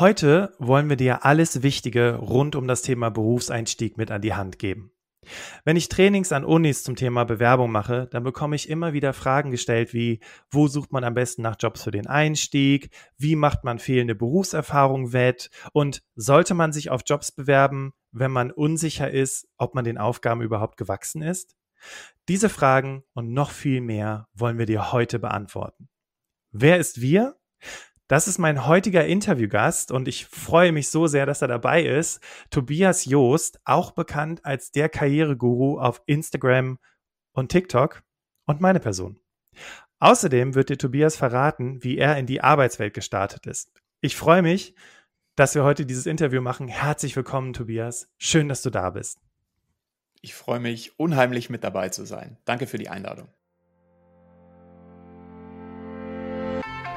Heute wollen wir dir alles Wichtige rund um das Thema Berufseinstieg mit an die Hand geben. Wenn ich Trainings an Unis zum Thema Bewerbung mache, dann bekomme ich immer wieder Fragen gestellt wie, wo sucht man am besten nach Jobs für den Einstieg? Wie macht man fehlende Berufserfahrung wett? Und sollte man sich auf Jobs bewerben, wenn man unsicher ist, ob man den Aufgaben überhaupt gewachsen ist? Diese Fragen und noch viel mehr wollen wir dir heute beantworten. Wer ist wir? Das ist mein heutiger Interviewgast und ich freue mich so sehr, dass er dabei ist. Tobias Joost, auch bekannt als der Karriereguru auf Instagram und TikTok und meine Person. Außerdem wird dir Tobias verraten, wie er in die Arbeitswelt gestartet ist. Ich freue mich, dass wir heute dieses Interview machen. Herzlich willkommen, Tobias. Schön, dass du da bist. Ich freue mich unheimlich mit dabei zu sein. Danke für die Einladung.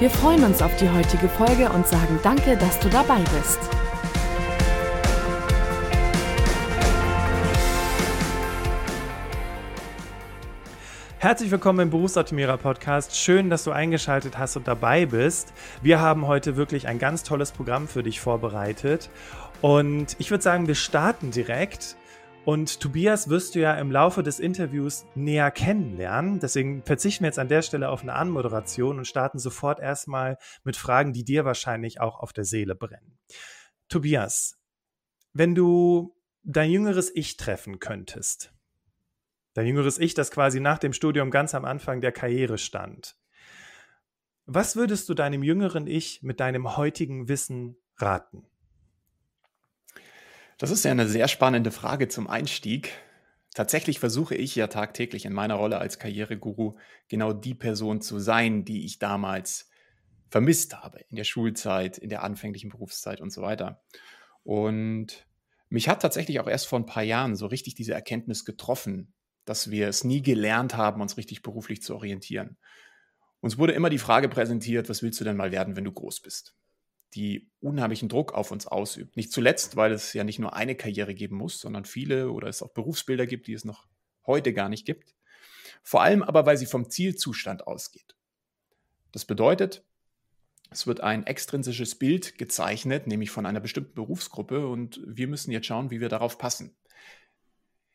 Wir freuen uns auf die heutige Folge und sagen danke, dass du dabei bist. Herzlich willkommen im Berufsoptimierer Podcast. Schön, dass du eingeschaltet hast und dabei bist. Wir haben heute wirklich ein ganz tolles Programm für dich vorbereitet. Und ich würde sagen, wir starten direkt und Tobias wirst du ja im Laufe des Interviews näher kennenlernen. Deswegen verzichten wir jetzt an der Stelle auf eine Anmoderation und starten sofort erstmal mit Fragen, die dir wahrscheinlich auch auf der Seele brennen. Tobias, wenn du dein jüngeres Ich treffen könntest, dein jüngeres Ich, das quasi nach dem Studium ganz am Anfang der Karriere stand, was würdest du deinem jüngeren Ich mit deinem heutigen Wissen raten? Das ist ja eine sehr spannende Frage zum Einstieg. Tatsächlich versuche ich ja tagtäglich in meiner Rolle als Karriereguru genau die Person zu sein, die ich damals vermisst habe in der Schulzeit, in der anfänglichen Berufszeit und so weiter. Und mich hat tatsächlich auch erst vor ein paar Jahren so richtig diese Erkenntnis getroffen, dass wir es nie gelernt haben, uns richtig beruflich zu orientieren. Uns wurde immer die Frage präsentiert, was willst du denn mal werden, wenn du groß bist? Die unheimlichen Druck auf uns ausübt. Nicht zuletzt, weil es ja nicht nur eine Karriere geben muss, sondern viele oder es auch Berufsbilder gibt, die es noch heute gar nicht gibt. Vor allem aber, weil sie vom Zielzustand ausgeht. Das bedeutet, es wird ein extrinsisches Bild gezeichnet, nämlich von einer bestimmten Berufsgruppe und wir müssen jetzt schauen, wie wir darauf passen.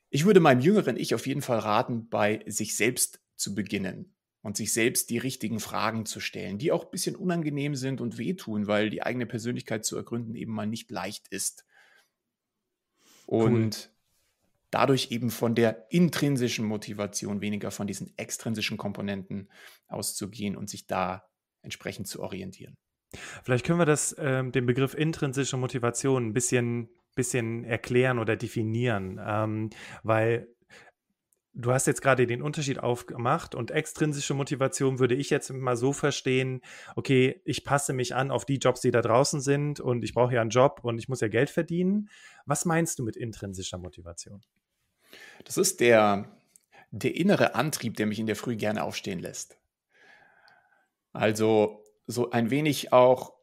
Ich würde meinem jüngeren Ich auf jeden Fall raten, bei sich selbst zu beginnen und sich selbst die richtigen Fragen zu stellen, die auch ein bisschen unangenehm sind und wehtun, weil die eigene Persönlichkeit zu ergründen eben mal nicht leicht ist. Und cool. dadurch eben von der intrinsischen Motivation weniger von diesen extrinsischen Komponenten auszugehen und sich da entsprechend zu orientieren. Vielleicht können wir das, ähm, den Begriff intrinsische Motivation ein bisschen, bisschen erklären oder definieren, ähm, weil Du hast jetzt gerade den Unterschied aufgemacht und extrinsische Motivation würde ich jetzt mal so verstehen, okay, ich passe mich an auf die Jobs, die da draußen sind und ich brauche ja einen Job und ich muss ja Geld verdienen. Was meinst du mit intrinsischer Motivation? Das ist der, der innere Antrieb, der mich in der Früh gerne aufstehen lässt. Also so ein wenig auch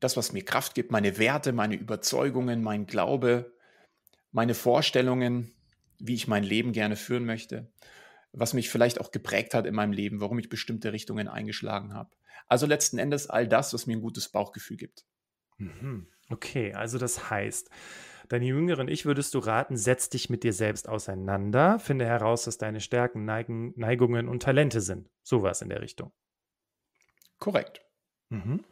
das, was mir Kraft gibt, meine Werte, meine Überzeugungen, mein Glaube, meine Vorstellungen, wie ich mein Leben gerne führen möchte, was mich vielleicht auch geprägt hat in meinem Leben, warum ich bestimmte Richtungen eingeschlagen habe. Also letzten Endes all das, was mir ein gutes Bauchgefühl gibt. Mhm. Okay, also das heißt, deine jüngeren Ich würdest du raten, setz dich mit dir selbst auseinander, finde heraus, was deine Stärken, Neigen, Neigungen und Talente sind. Sowas in der Richtung. Korrekt. Mhm.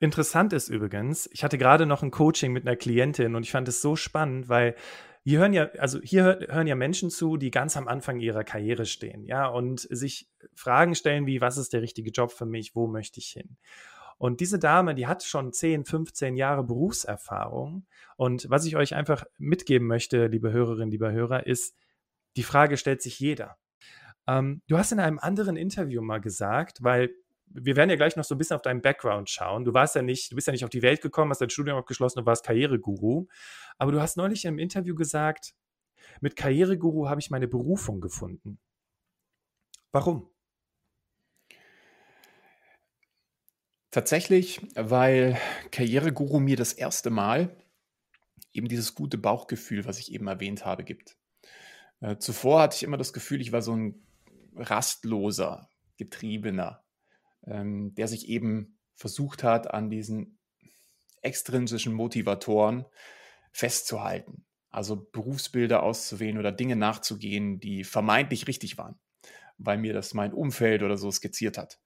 Interessant ist übrigens, ich hatte gerade noch ein Coaching mit einer Klientin und ich fand es so spannend, weil hier hören ja, also hier hören ja Menschen zu, die ganz am Anfang ihrer Karriere stehen, ja, und sich Fragen stellen wie, was ist der richtige Job für mich, wo möchte ich hin? Und diese Dame, die hat schon 10, 15 Jahre Berufserfahrung. Und was ich euch einfach mitgeben möchte, liebe Hörerinnen, lieber Hörer, ist, die Frage stellt sich jeder. Ähm, du hast in einem anderen Interview mal gesagt, weil wir werden ja gleich noch so ein bisschen auf deinen Background schauen. Du warst ja nicht, du bist ja nicht auf die Welt gekommen, hast dein Studium abgeschlossen und warst Karriereguru. Aber du hast neulich im Interview gesagt, mit Karriereguru habe ich meine Berufung gefunden. Warum? Tatsächlich, weil Karriereguru mir das erste Mal eben dieses gute Bauchgefühl, was ich eben erwähnt habe, gibt. Äh, zuvor hatte ich immer das Gefühl, ich war so ein rastloser, getriebener, ähm, der sich eben versucht hat, an diesen extrinsischen Motivatoren festzuhalten. Also Berufsbilder auszuwählen oder Dinge nachzugehen, die vermeintlich richtig waren, weil mir das mein Umfeld oder so skizziert hat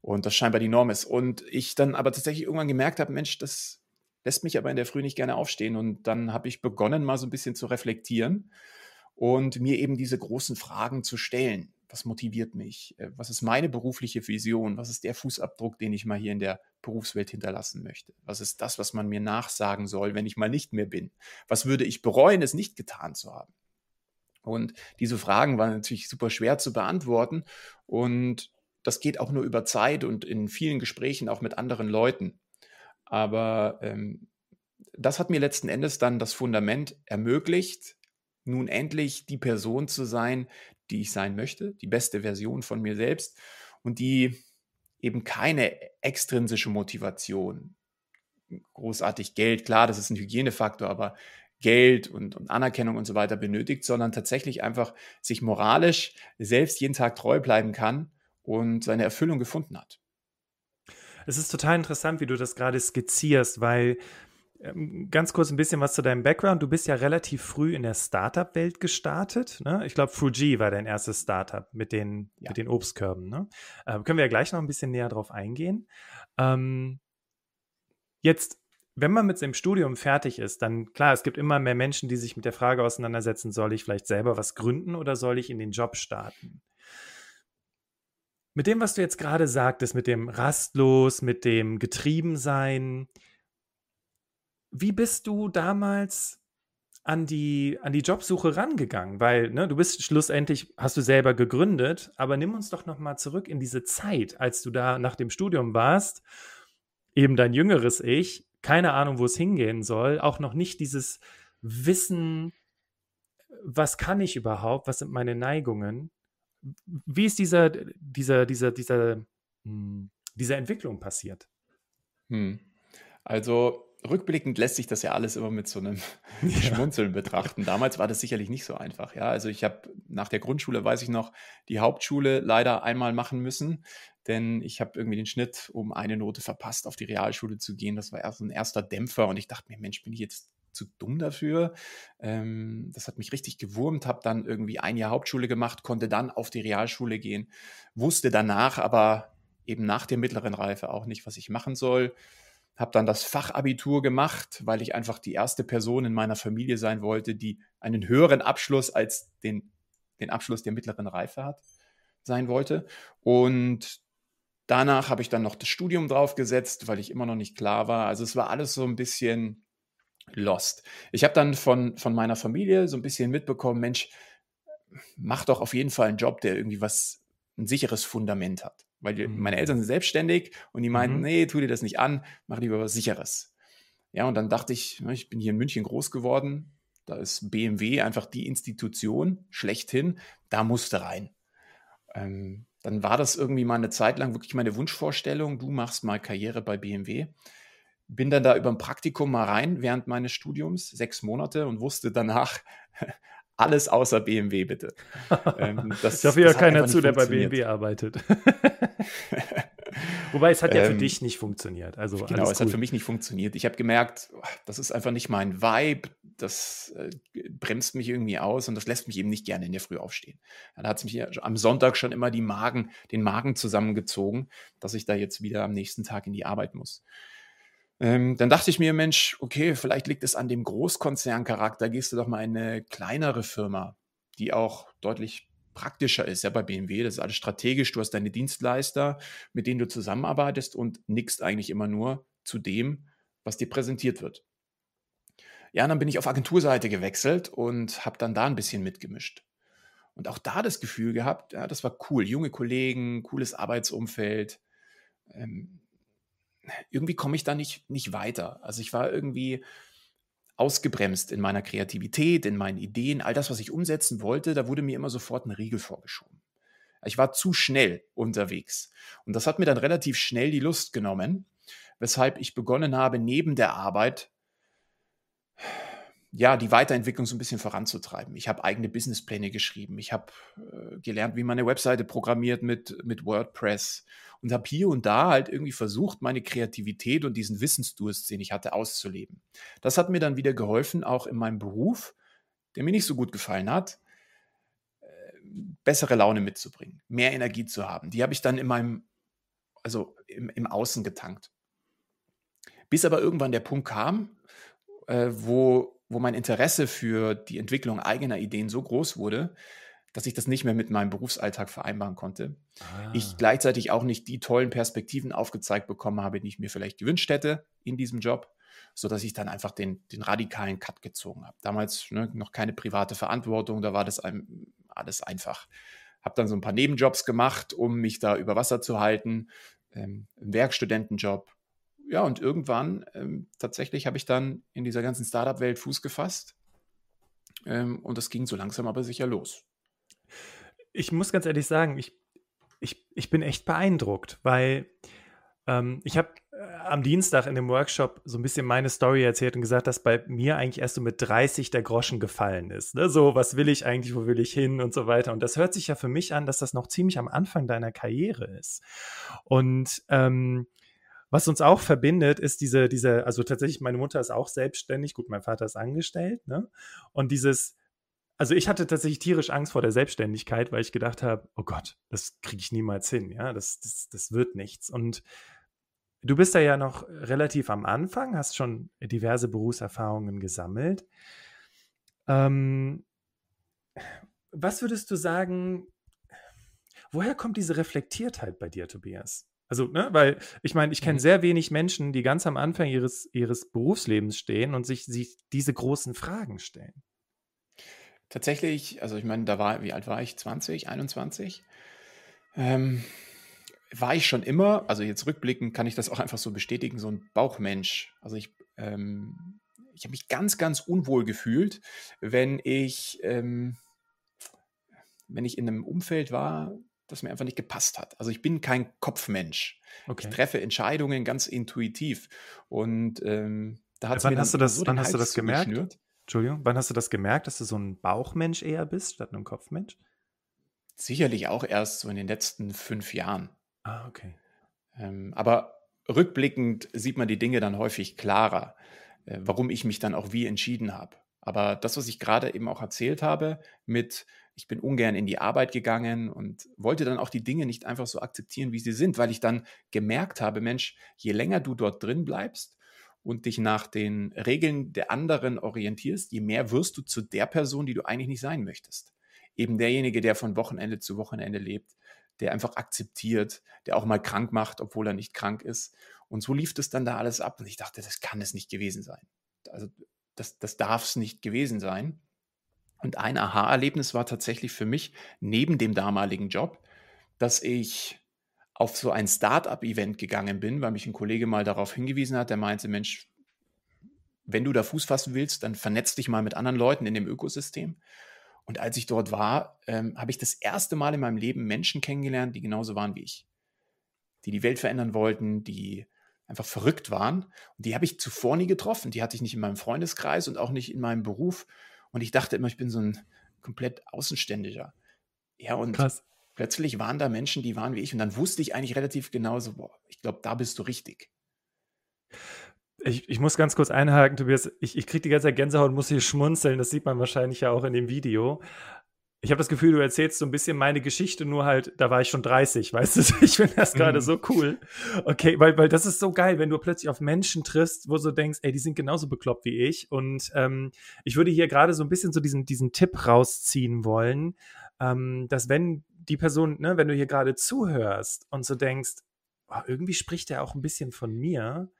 und das scheinbar die Norm ist. Und ich dann aber tatsächlich irgendwann gemerkt habe, Mensch, das lässt mich aber in der Früh nicht gerne aufstehen. Und dann habe ich begonnen, mal so ein bisschen zu reflektieren und mir eben diese großen Fragen zu stellen. Was motiviert mich? Äh, was ist meine berufliche Vision? Was ist der Fußabdruck, den ich mal hier in der Berufswelt hinterlassen möchte? Was ist das, was man mir nachsagen soll, wenn ich mal nicht mehr bin? Was würde ich bereuen, es nicht getan zu haben? Und diese Fragen waren natürlich super schwer zu beantworten. Und das geht auch nur über Zeit und in vielen Gesprächen auch mit anderen Leuten. Aber ähm, das hat mir letzten Endes dann das Fundament ermöglicht, nun endlich die Person zu sein, die ich sein möchte, die beste Version von mir selbst und die eben keine extrinsische Motivation, großartig Geld, klar, das ist ein Hygienefaktor, aber Geld und, und, Anerkennung und so weiter benötigt, sondern tatsächlich einfach sich moralisch selbst jeden Tag treu bleiben kann und seine Erfüllung gefunden hat. Es ist total interessant, wie du das gerade skizzierst, weil ganz kurz ein bisschen was zu deinem Background. Du bist ja relativ früh in der Startup-Welt gestartet. Ne? Ich glaube, Fuji war dein erstes Startup mit den, ja. mit den Obstkörben. Ne? Äh, können wir ja gleich noch ein bisschen näher drauf eingehen. Ähm, jetzt, wenn man mit seinem Studium fertig ist, dann klar, es gibt immer mehr Menschen, die sich mit der Frage auseinandersetzen, soll ich vielleicht selber was gründen oder soll ich in den Job starten? Mit dem, was du jetzt gerade sagtest, mit dem rastlos, mit dem Getriebensein, wie bist du damals an die, an die Jobsuche rangegangen? Weil ne, du bist schlussendlich, hast du selber gegründet, aber nimm uns doch nochmal zurück in diese Zeit, als du da nach dem Studium warst, eben dein jüngeres Ich, keine Ahnung, wo es hingehen soll, auch noch nicht dieses Wissen, was kann ich überhaupt, was sind meine Neigungen? Wie ist dieser, dieser, dieser, dieser, hm, dieser Entwicklung passiert? Hm. Also rückblickend lässt sich das ja alles immer mit so einem ja. Schmunzeln betrachten. Damals war das sicherlich nicht so einfach. Ja, also ich habe nach der Grundschule, weiß ich noch, die Hauptschule leider einmal machen müssen, denn ich habe irgendwie den Schnitt um eine Note verpasst, auf die Realschule zu gehen. Das war erst ein erster Dämpfer und ich dachte mir, Mensch, bin ich jetzt zu dumm dafür. Ähm, das hat mich richtig gewurmt, habe dann irgendwie ein Jahr Hauptschule gemacht, konnte dann auf die Realschule gehen, wusste danach aber eben nach der mittleren Reife auch nicht, was ich machen soll. Habe dann das Fachabitur gemacht, weil ich einfach die erste Person in meiner Familie sein wollte, die einen höheren Abschluss als den, den Abschluss der mittleren Reife hat, sein wollte. Und danach habe ich dann noch das Studium draufgesetzt, weil ich immer noch nicht klar war. Also es war alles so ein bisschen lost. Ich habe dann von, von meiner Familie so ein bisschen mitbekommen, Mensch, mach doch auf jeden Fall einen Job, der irgendwie was, ein sicheres Fundament hat. Weil die, mhm. meine Eltern sind selbstständig und die meinten, mhm. nee, tu dir das nicht an, mach lieber was Sicheres. Ja, und dann dachte ich, ne, ich bin hier in München groß geworden, da ist BMW einfach die Institution schlechthin, da musste rein. Ähm, dann war das irgendwie mal eine Zeit lang wirklich meine Wunschvorstellung, du machst mal Karriere bei BMW bin dann da über ein Praktikum mal rein während meines Studiums, sechs Monate, und wusste danach alles außer BMW, bitte. Ähm, das, ich hoffe ja keiner zu, der bei BMW arbeitet. Wobei es hat ja für ähm, dich nicht funktioniert. Also genau, es cool. hat für mich nicht funktioniert. Ich habe gemerkt, das ist einfach nicht mein Vibe. Das äh, bremst mich irgendwie aus und das lässt mich eben nicht gerne in der Früh aufstehen. Dann hat es mich am Sonntag schon immer die Magen, den Magen zusammengezogen, dass ich da jetzt wieder am nächsten Tag in die Arbeit muss. Ähm, dann dachte ich mir, Mensch, okay, vielleicht liegt es an dem Großkonzerncharakter, gehst du doch mal in eine kleinere Firma, die auch deutlich praktischer ist. Ja, bei BMW, das ist alles strategisch, du hast deine Dienstleister, mit denen du zusammenarbeitest und nickst eigentlich immer nur zu dem, was dir präsentiert wird. Ja, dann bin ich auf Agenturseite gewechselt und habe dann da ein bisschen mitgemischt. Und auch da das Gefühl gehabt, ja, das war cool. Junge Kollegen, cooles Arbeitsumfeld. Ähm, irgendwie komme ich da nicht, nicht weiter. Also ich war irgendwie ausgebremst in meiner Kreativität, in meinen Ideen, all das, was ich umsetzen wollte, da wurde mir immer sofort ein Riegel vorgeschoben. Ich war zu schnell unterwegs. Und das hat mir dann relativ schnell die Lust genommen, weshalb ich begonnen habe, neben der Arbeit ja, die Weiterentwicklung so ein bisschen voranzutreiben. Ich habe eigene Businesspläne geschrieben. Ich habe äh, gelernt, wie man eine Webseite programmiert mit, mit WordPress und habe hier und da halt irgendwie versucht, meine Kreativität und diesen Wissensdurst, den ich hatte, auszuleben. Das hat mir dann wieder geholfen, auch in meinem Beruf, der mir nicht so gut gefallen hat, äh, bessere Laune mitzubringen, mehr Energie zu haben. Die habe ich dann in meinem, also im, im Außen getankt. Bis aber irgendwann der Punkt kam, äh, wo wo mein Interesse für die Entwicklung eigener Ideen so groß wurde, dass ich das nicht mehr mit meinem Berufsalltag vereinbaren konnte. Ah. Ich gleichzeitig auch nicht die tollen Perspektiven aufgezeigt bekommen habe, die ich mir vielleicht gewünscht hätte in diesem Job, sodass ich dann einfach den, den radikalen Cut gezogen habe. Damals ne, noch keine private Verantwortung, da war das einem, alles einfach. Habe dann so ein paar Nebenjobs gemacht, um mich da über Wasser zu halten. Ähm, Werkstudentenjob, ja, und irgendwann ähm, tatsächlich habe ich dann in dieser ganzen Startup-Welt Fuß gefasst. Ähm, und das ging so langsam aber sicher los. Ich muss ganz ehrlich sagen, ich, ich, ich bin echt beeindruckt, weil ähm, ich habe äh, am Dienstag in dem Workshop so ein bisschen meine Story erzählt und gesagt, dass bei mir eigentlich erst so mit 30 der Groschen gefallen ist. Ne? So, was will ich eigentlich, wo will ich hin und so weiter. Und das hört sich ja für mich an, dass das noch ziemlich am Anfang deiner Karriere ist. Und ähm, was uns auch verbindet, ist diese, diese, also tatsächlich, meine Mutter ist auch selbstständig, gut, mein Vater ist angestellt, ne? Und dieses, also ich hatte tatsächlich tierisch Angst vor der Selbstständigkeit, weil ich gedacht habe, oh Gott, das kriege ich niemals hin, ja, das, das, das wird nichts. Und du bist da ja noch relativ am Anfang, hast schon diverse Berufserfahrungen gesammelt. Ähm, was würdest du sagen, woher kommt diese Reflektiertheit bei dir, Tobias? Also, ne, weil ich meine, ich kenne mhm. sehr wenig Menschen, die ganz am Anfang ihres, ihres Berufslebens stehen und sich, sich diese großen Fragen stellen. Tatsächlich, also ich meine, da war, wie alt war ich? 20, 21? Ähm, war ich schon immer, also jetzt rückblickend kann ich das auch einfach so bestätigen, so ein Bauchmensch. Also ich, ähm, ich habe mich ganz, ganz unwohl gefühlt, wenn ich, ähm, wenn ich in einem Umfeld war, das mir einfach nicht gepasst hat. Also ich bin kein Kopfmensch. Okay. Ich treffe Entscheidungen ganz intuitiv. Und ähm, da hat wann hast du das, so wann hast du das gemerkt? Entschuldigung, wann hast du das gemerkt, dass du so ein Bauchmensch eher bist statt ein Kopfmensch? Sicherlich auch erst so in den letzten fünf Jahren. Ah, okay. Ähm, aber rückblickend sieht man die Dinge dann häufig klarer, äh, warum ich mich dann auch wie entschieden habe. Aber das, was ich gerade eben auch erzählt habe, mit ich bin ungern in die Arbeit gegangen und wollte dann auch die Dinge nicht einfach so akzeptieren, wie sie sind, weil ich dann gemerkt habe, Mensch, je länger du dort drin bleibst und dich nach den Regeln der anderen orientierst, je mehr wirst du zu der Person, die du eigentlich nicht sein möchtest. Eben derjenige, der von Wochenende zu Wochenende lebt, der einfach akzeptiert, der auch mal krank macht, obwohl er nicht krank ist. Und so lief das dann da alles ab und ich dachte, das kann es nicht gewesen sein. Also das, das darf es nicht gewesen sein. Und ein Aha-Erlebnis war tatsächlich für mich neben dem damaligen Job, dass ich auf so ein Start-up-Event gegangen bin, weil mich ein Kollege mal darauf hingewiesen hat, der meinte, Mensch, wenn du da Fuß fassen willst, dann vernetz dich mal mit anderen Leuten in dem Ökosystem. Und als ich dort war, ähm, habe ich das erste Mal in meinem Leben Menschen kennengelernt, die genauso waren wie ich. Die die Welt verändern wollten, die einfach verrückt waren. Und die habe ich zuvor nie getroffen. Die hatte ich nicht in meinem Freundeskreis und auch nicht in meinem Beruf. Und ich dachte immer, ich bin so ein komplett Außenständiger. Ja, und Krass. Plötzlich waren da Menschen, die waren wie ich. Und dann wusste ich eigentlich relativ genau so, boah, ich glaube, da bist du richtig. Ich, ich muss ganz kurz einhaken, Tobias. Ich, ich kriege die ganze Zeit Gänsehaut und muss hier schmunzeln. Das sieht man wahrscheinlich ja auch in dem Video ich habe das Gefühl, du erzählst so ein bisschen meine Geschichte, nur halt, da war ich schon 30, weißt du? Ich finde das gerade mm. so cool. Okay, weil, weil das ist so geil, wenn du plötzlich auf Menschen triffst, wo du denkst, ey, die sind genauso bekloppt wie ich. Und ähm, ich würde hier gerade so ein bisschen so diesen, diesen Tipp rausziehen wollen, ähm, dass wenn die Person, ne, wenn du hier gerade zuhörst und so denkst, oh, irgendwie spricht er auch ein bisschen von mir,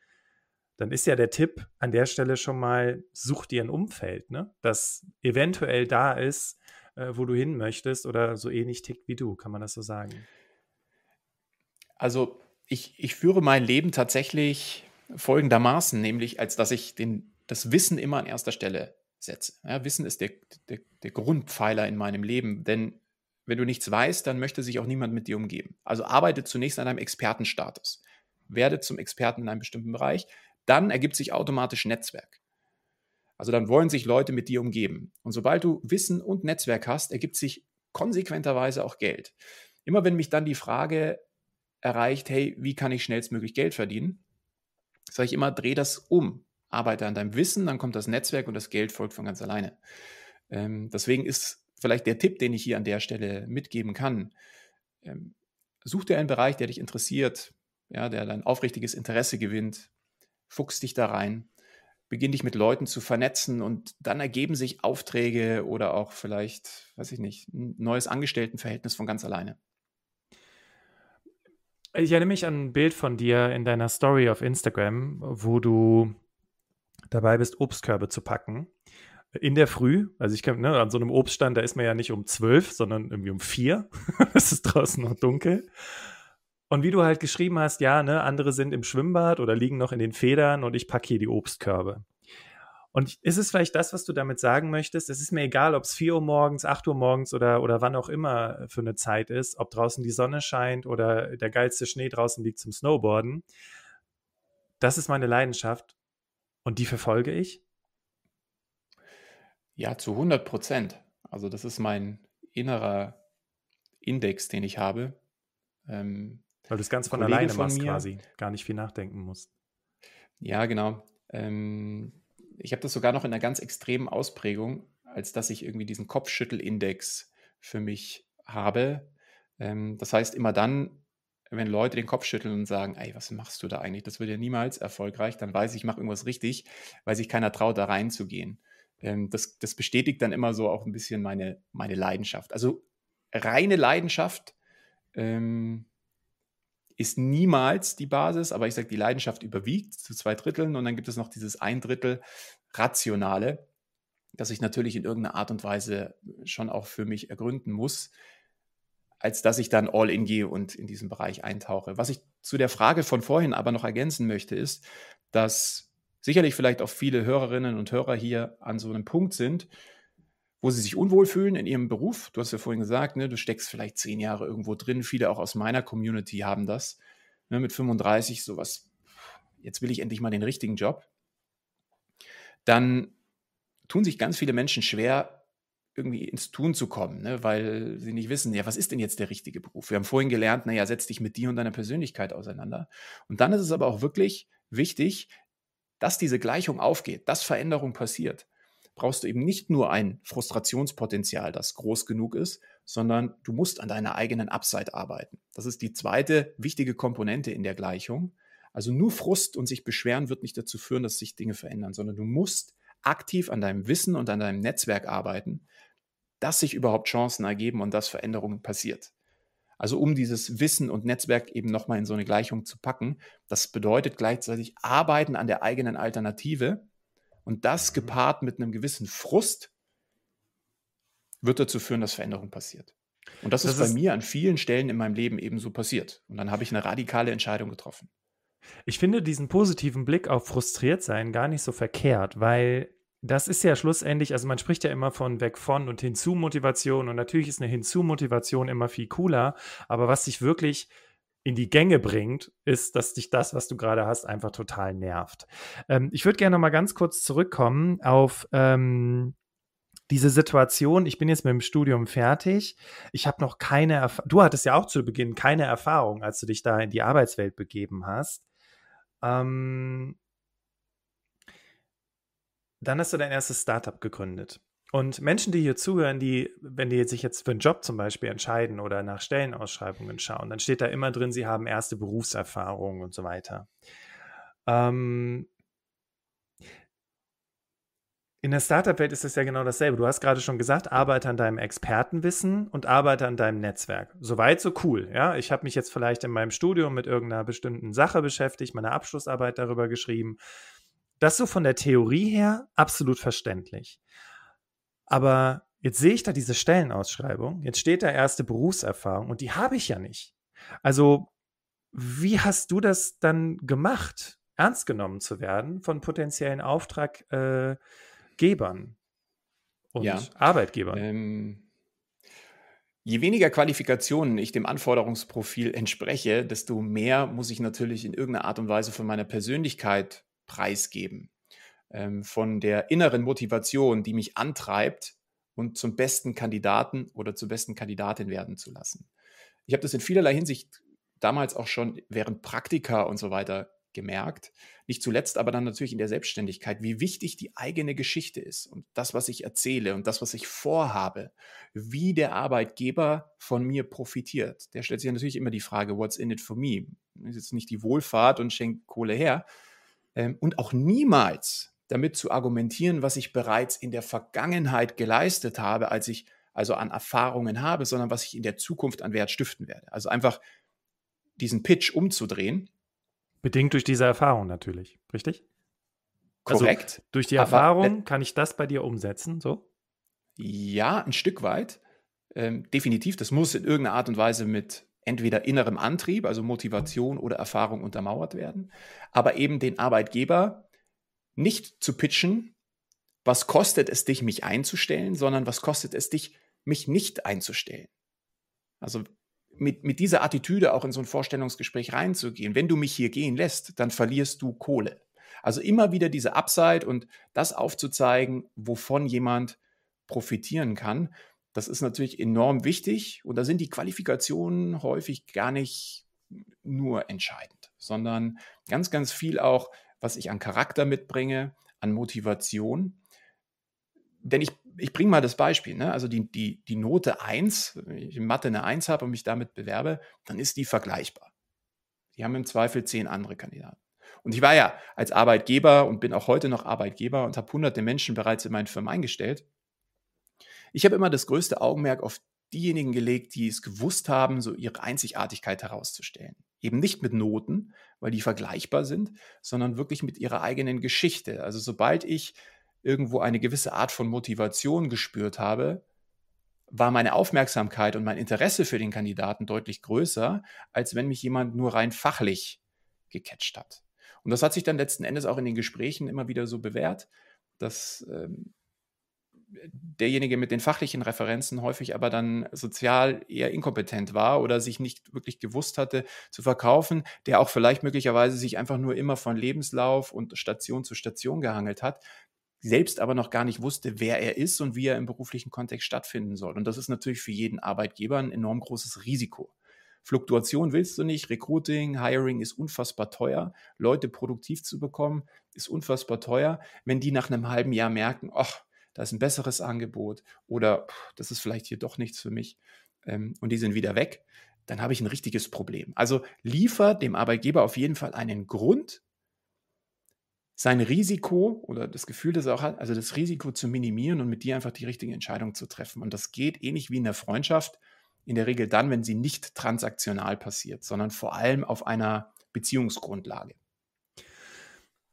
dann ist ja der Tipp an der Stelle schon mal, such dir ein Umfeld, ne? Das eventuell da ist, äh, wo du hin möchtest oder so ähnlich tickt wie du, kann man das so sagen? Also ich, ich führe mein Leben tatsächlich folgendermaßen, nämlich als dass ich den das Wissen immer an erster Stelle setze. Ja, Wissen ist der, der, der Grundpfeiler in meinem Leben, denn wenn du nichts weißt, dann möchte sich auch niemand mit dir umgeben. Also arbeite zunächst an deinem Expertenstatus. Werde zum Experten in einem bestimmten Bereich. Dann ergibt sich automatisch Netzwerk. Also dann wollen sich Leute mit dir umgeben. Und sobald du Wissen und Netzwerk hast, ergibt sich konsequenterweise auch Geld. Immer wenn mich dann die Frage erreicht, hey, wie kann ich schnellstmöglich Geld verdienen, sage ich immer, dreh das um. Arbeite an deinem Wissen, dann kommt das Netzwerk und das Geld folgt von ganz alleine. Ähm, deswegen ist vielleicht der Tipp, den ich hier an der Stelle mitgeben kann. Ähm, such dir einen Bereich, der dich interessiert, ja, der dein aufrichtiges Interesse gewinnt, fuchs dich da rein, beginn dich mit Leuten zu vernetzen und dann ergeben sich Aufträge oder auch vielleicht, weiß ich nicht, ein neues Angestelltenverhältnis von ganz alleine. Ich erinnere mich an ein Bild von dir in deiner Story auf Instagram, wo du dabei bist, Obstkörbe zu packen. In der Früh, also ich kann, ne, an so einem Obststand, da ist man ja nicht um zwölf, sondern irgendwie um vier. es ist draußen noch dunkel. Und wie du halt geschrieben hast, ja, ne, andere sind im Schwimmbad oder liegen noch in den Federn und ich packe hier die Obstkörbe. Und ist es vielleicht das, was du damit sagen möchtest? Es ist mir egal, ob es 4 Uhr morgens, 8 Uhr morgens oder, oder wann auch immer für eine Zeit ist, ob draußen die Sonne scheint oder der geilste Schnee draußen liegt zum Snowboarden. Das ist meine Leidenschaft und die verfolge ich? Ja, zu 100 Prozent. Also das ist mein innerer Index, den ich habe. Ähm, Weil du es ganz von alleine von machst mir, quasi, gar nicht viel nachdenken musst. Ja, genau. Ähm, ich habe das sogar noch in einer ganz extremen Ausprägung, als dass ich irgendwie diesen Kopfschüttelindex für mich habe. Ähm, das heißt, immer dann, wenn Leute den Kopf schütteln und sagen, ey, was machst du da eigentlich? Das wird ja niemals erfolgreich, dann weiß ich, ich mache irgendwas richtig, weil sich keiner traut, da reinzugehen. Ähm, das, das bestätigt dann immer so auch ein bisschen meine, meine Leidenschaft. Also reine Leidenschaft ähm, ist niemals die Basis, aber ich sage, die Leidenschaft überwiegt zu zwei Dritteln und dann gibt es noch dieses ein Drittel Rationale, das ich natürlich in irgendeiner Art und Weise schon auch für mich ergründen muss als dass ich dann all in gehe und in diesen Bereich eintauche. Was ich zu der Frage von vorhin aber noch ergänzen möchte, ist, dass sicherlich vielleicht auch viele Hörerinnen und Hörer hier an so einem Punkt sind, wo sie sich unwohl fühlen in ihrem Beruf. Du hast ja vorhin gesagt, ne, du steckst vielleicht zehn Jahre irgendwo drin. Viele auch aus meiner Community haben das. Ne, mit 35 sowas, jetzt will ich endlich mal den richtigen Job. Dann tun sich ganz viele Menschen schwer, irgendwie ins Tun zu kommen, ne? weil sie nicht wissen, ja, was ist denn jetzt der richtige Beruf? Wir haben vorhin gelernt, naja, setz dich mit dir und deiner Persönlichkeit auseinander. Und dann ist es aber auch wirklich wichtig, dass diese Gleichung aufgeht, dass Veränderung passiert. Brauchst du eben nicht nur ein Frustrationspotenzial, das groß genug ist, sondern du musst an deiner eigenen Upside arbeiten. Das ist die zweite wichtige Komponente in der Gleichung. Also nur Frust und sich beschweren wird nicht dazu führen, dass sich Dinge verändern, sondern du musst aktiv an deinem Wissen und an deinem Netzwerk arbeiten, dass sich überhaupt Chancen ergeben und dass Veränderungen passiert. Also um dieses Wissen und Netzwerk eben nochmal in so eine Gleichung zu packen, das bedeutet gleichzeitig Arbeiten an der eigenen Alternative und das mhm. gepaart mit einem gewissen Frust wird dazu führen, dass Veränderung passiert. Und das, das ist bei ist mir an vielen Stellen in meinem Leben ebenso passiert. Und dann habe ich eine radikale Entscheidung getroffen. Ich finde diesen positiven Blick auf frustriert sein gar nicht so verkehrt, weil das ist ja schlussendlich, also man spricht ja immer von weg von und hinzu Motivation und natürlich ist eine hinzu Motivation immer viel cooler, aber was dich wirklich in die Gänge bringt, ist, dass dich das, was du gerade hast, einfach total nervt. Ähm, ich würde gerne noch mal ganz kurz zurückkommen auf ähm, diese Situation, ich bin jetzt mit dem Studium fertig, ich habe noch keine Erfahrung, du hattest ja auch zu Beginn keine Erfahrung, als du dich da in die Arbeitswelt begeben hast. Ähm, dann hast du dein erstes Startup gegründet. Und Menschen, die hier zuhören, die, wenn die sich jetzt für einen Job zum Beispiel entscheiden oder nach Stellenausschreibungen schauen, dann steht da immer drin, sie haben erste Berufserfahrung und so weiter. Ähm, in der Startup-Welt ist es ja genau dasselbe. Du hast gerade schon gesagt, arbeite an deinem Expertenwissen und arbeite an deinem Netzwerk. Soweit, so cool. Ja, ich habe mich jetzt vielleicht in meinem Studium mit irgendeiner bestimmten Sache beschäftigt, meine Abschlussarbeit darüber geschrieben. Das so von der Theorie her absolut verständlich. Aber jetzt sehe ich da diese Stellenausschreibung, jetzt steht da erste Berufserfahrung und die habe ich ja nicht. Also, wie hast du das dann gemacht? ernst genommen zu werden von potenziellen Auftraggebern und Ja. Arbeitgebern. Ähm, je weniger Qualifikationen ich dem Anforderungsprofil entspreche, desto mehr muss ich natürlich in irgendeiner Art und Weise von meiner Persönlichkeit preisgeben. Ähm, von der inneren Motivation, die mich antreibt und zum besten Kandidaten oder zur besten Kandidatin werden zu lassen. Ich habe das in vielerlei Hinsicht damals auch schon während Praktika und so weiter gemerkt. Nicht zuletzt aber dann natürlich in der Selbstständigkeit, wie wichtig die eigene Geschichte ist und das, was ich erzähle und das, was ich vorhabe, wie der Arbeitgeber von mir profitiert. Der stellt sich natürlich immer die Frage, what's in it for me? Ist jetzt nicht die Wohlfahrt und schenkt Kohle her. Ähm, und auch niemals damit zu argumentieren, was ich bereits in der Vergangenheit geleistet habe, als ich also an Erfahrungen habe, sondern was ich in der Zukunft an Wert stiften werde. Also einfach diesen Pitch umzudrehen. Bedingt durch diese Erfahrung natürlich, richtig? Also, Korrekt. Durch die Aber Erfahrung kann ich das bei dir umsetzen, so? Ja, ein Stück weit. Ähm, definitiv. Das muss in irgendeiner Art und Weise mit entweder innerem Antrieb, also Motivation oder Erfahrung untermauert werden. Aber eben den Arbeitgeber nicht zu pitchen, was kostet es dich, mich einzustellen, sondern was kostet es dich, mich nicht einzustellen. Also mit, mit dieser Attitüde auch in so ein Vorstellungsgespräch reinzugehen. Wenn du mich hier gehen lässt, dann verlierst du Kohle. Also immer wieder diese Upside und das aufzuzeigen, wovon jemand profitieren kann, das ist natürlich enorm wichtig und da sind die Qualifikationen häufig gar nicht nur entscheidend, sondern ganz, ganz viel auch, was ich an Charakter mitbringe, an Motivation. Denn ich, ich bringe mal das Beispiel, ne? also die, die, die Note 1, wenn ich in Mathe eine 1 habe und mich damit bewerbe, dann ist die vergleichbar. Die haben im Zweifel zehn andere Kandidaten. Und ich war ja als Arbeitgeber und bin auch heute noch Arbeitgeber und habe hunderte Menschen bereits in meinen Firmen eingestellt. Ich habe immer das größte Augenmerk auf diejenigen gelegt, die es gewusst haben, so ihre Einzigartigkeit herauszustellen. Eben nicht mit Noten, weil die vergleichbar sind, sondern wirklich mit ihrer eigenen Geschichte. Also sobald ich irgendwo eine gewisse Art von Motivation gespürt habe, war meine Aufmerksamkeit und mein Interesse für den Kandidaten deutlich größer, als wenn mich jemand nur rein fachlich gecatcht hat. Und das hat sich dann letzten Endes auch in den Gesprächen immer wieder so bewährt, dass ähm, derjenige mit den fachlichen Referenzen häufig aber dann sozial eher inkompetent war oder sich nicht wirklich gewusst hatte zu verkaufen, der auch vielleicht möglicherweise sich einfach nur immer von Lebenslauf und Station zu Station gehangelt hat, selbst aber noch gar nicht wusste, wer er ist und wie er im beruflichen Kontext stattfinden soll. Und das ist natürlich für jeden Arbeitgeber ein enorm großes Risiko. Fluktuation willst du nicht, Recruiting, Hiring ist unfassbar teuer, Leute produktiv zu bekommen ist unfassbar teuer. Wenn die nach einem halben Jahr merken, ach, da ist ein besseres Angebot oder das ist vielleicht hier doch nichts für mich ähm, und die sind wieder weg, dann habe ich ein richtiges Problem. Also liefer dem Arbeitgeber auf jeden Fall einen Grund, sein Risiko oder das Gefühl, das er auch hat, also das Risiko zu minimieren und mit dir einfach die richtige Entscheidung zu treffen. Und das geht ähnlich wie in der Freundschaft, in der Regel dann, wenn sie nicht transaktional passiert, sondern vor allem auf einer Beziehungsgrundlage.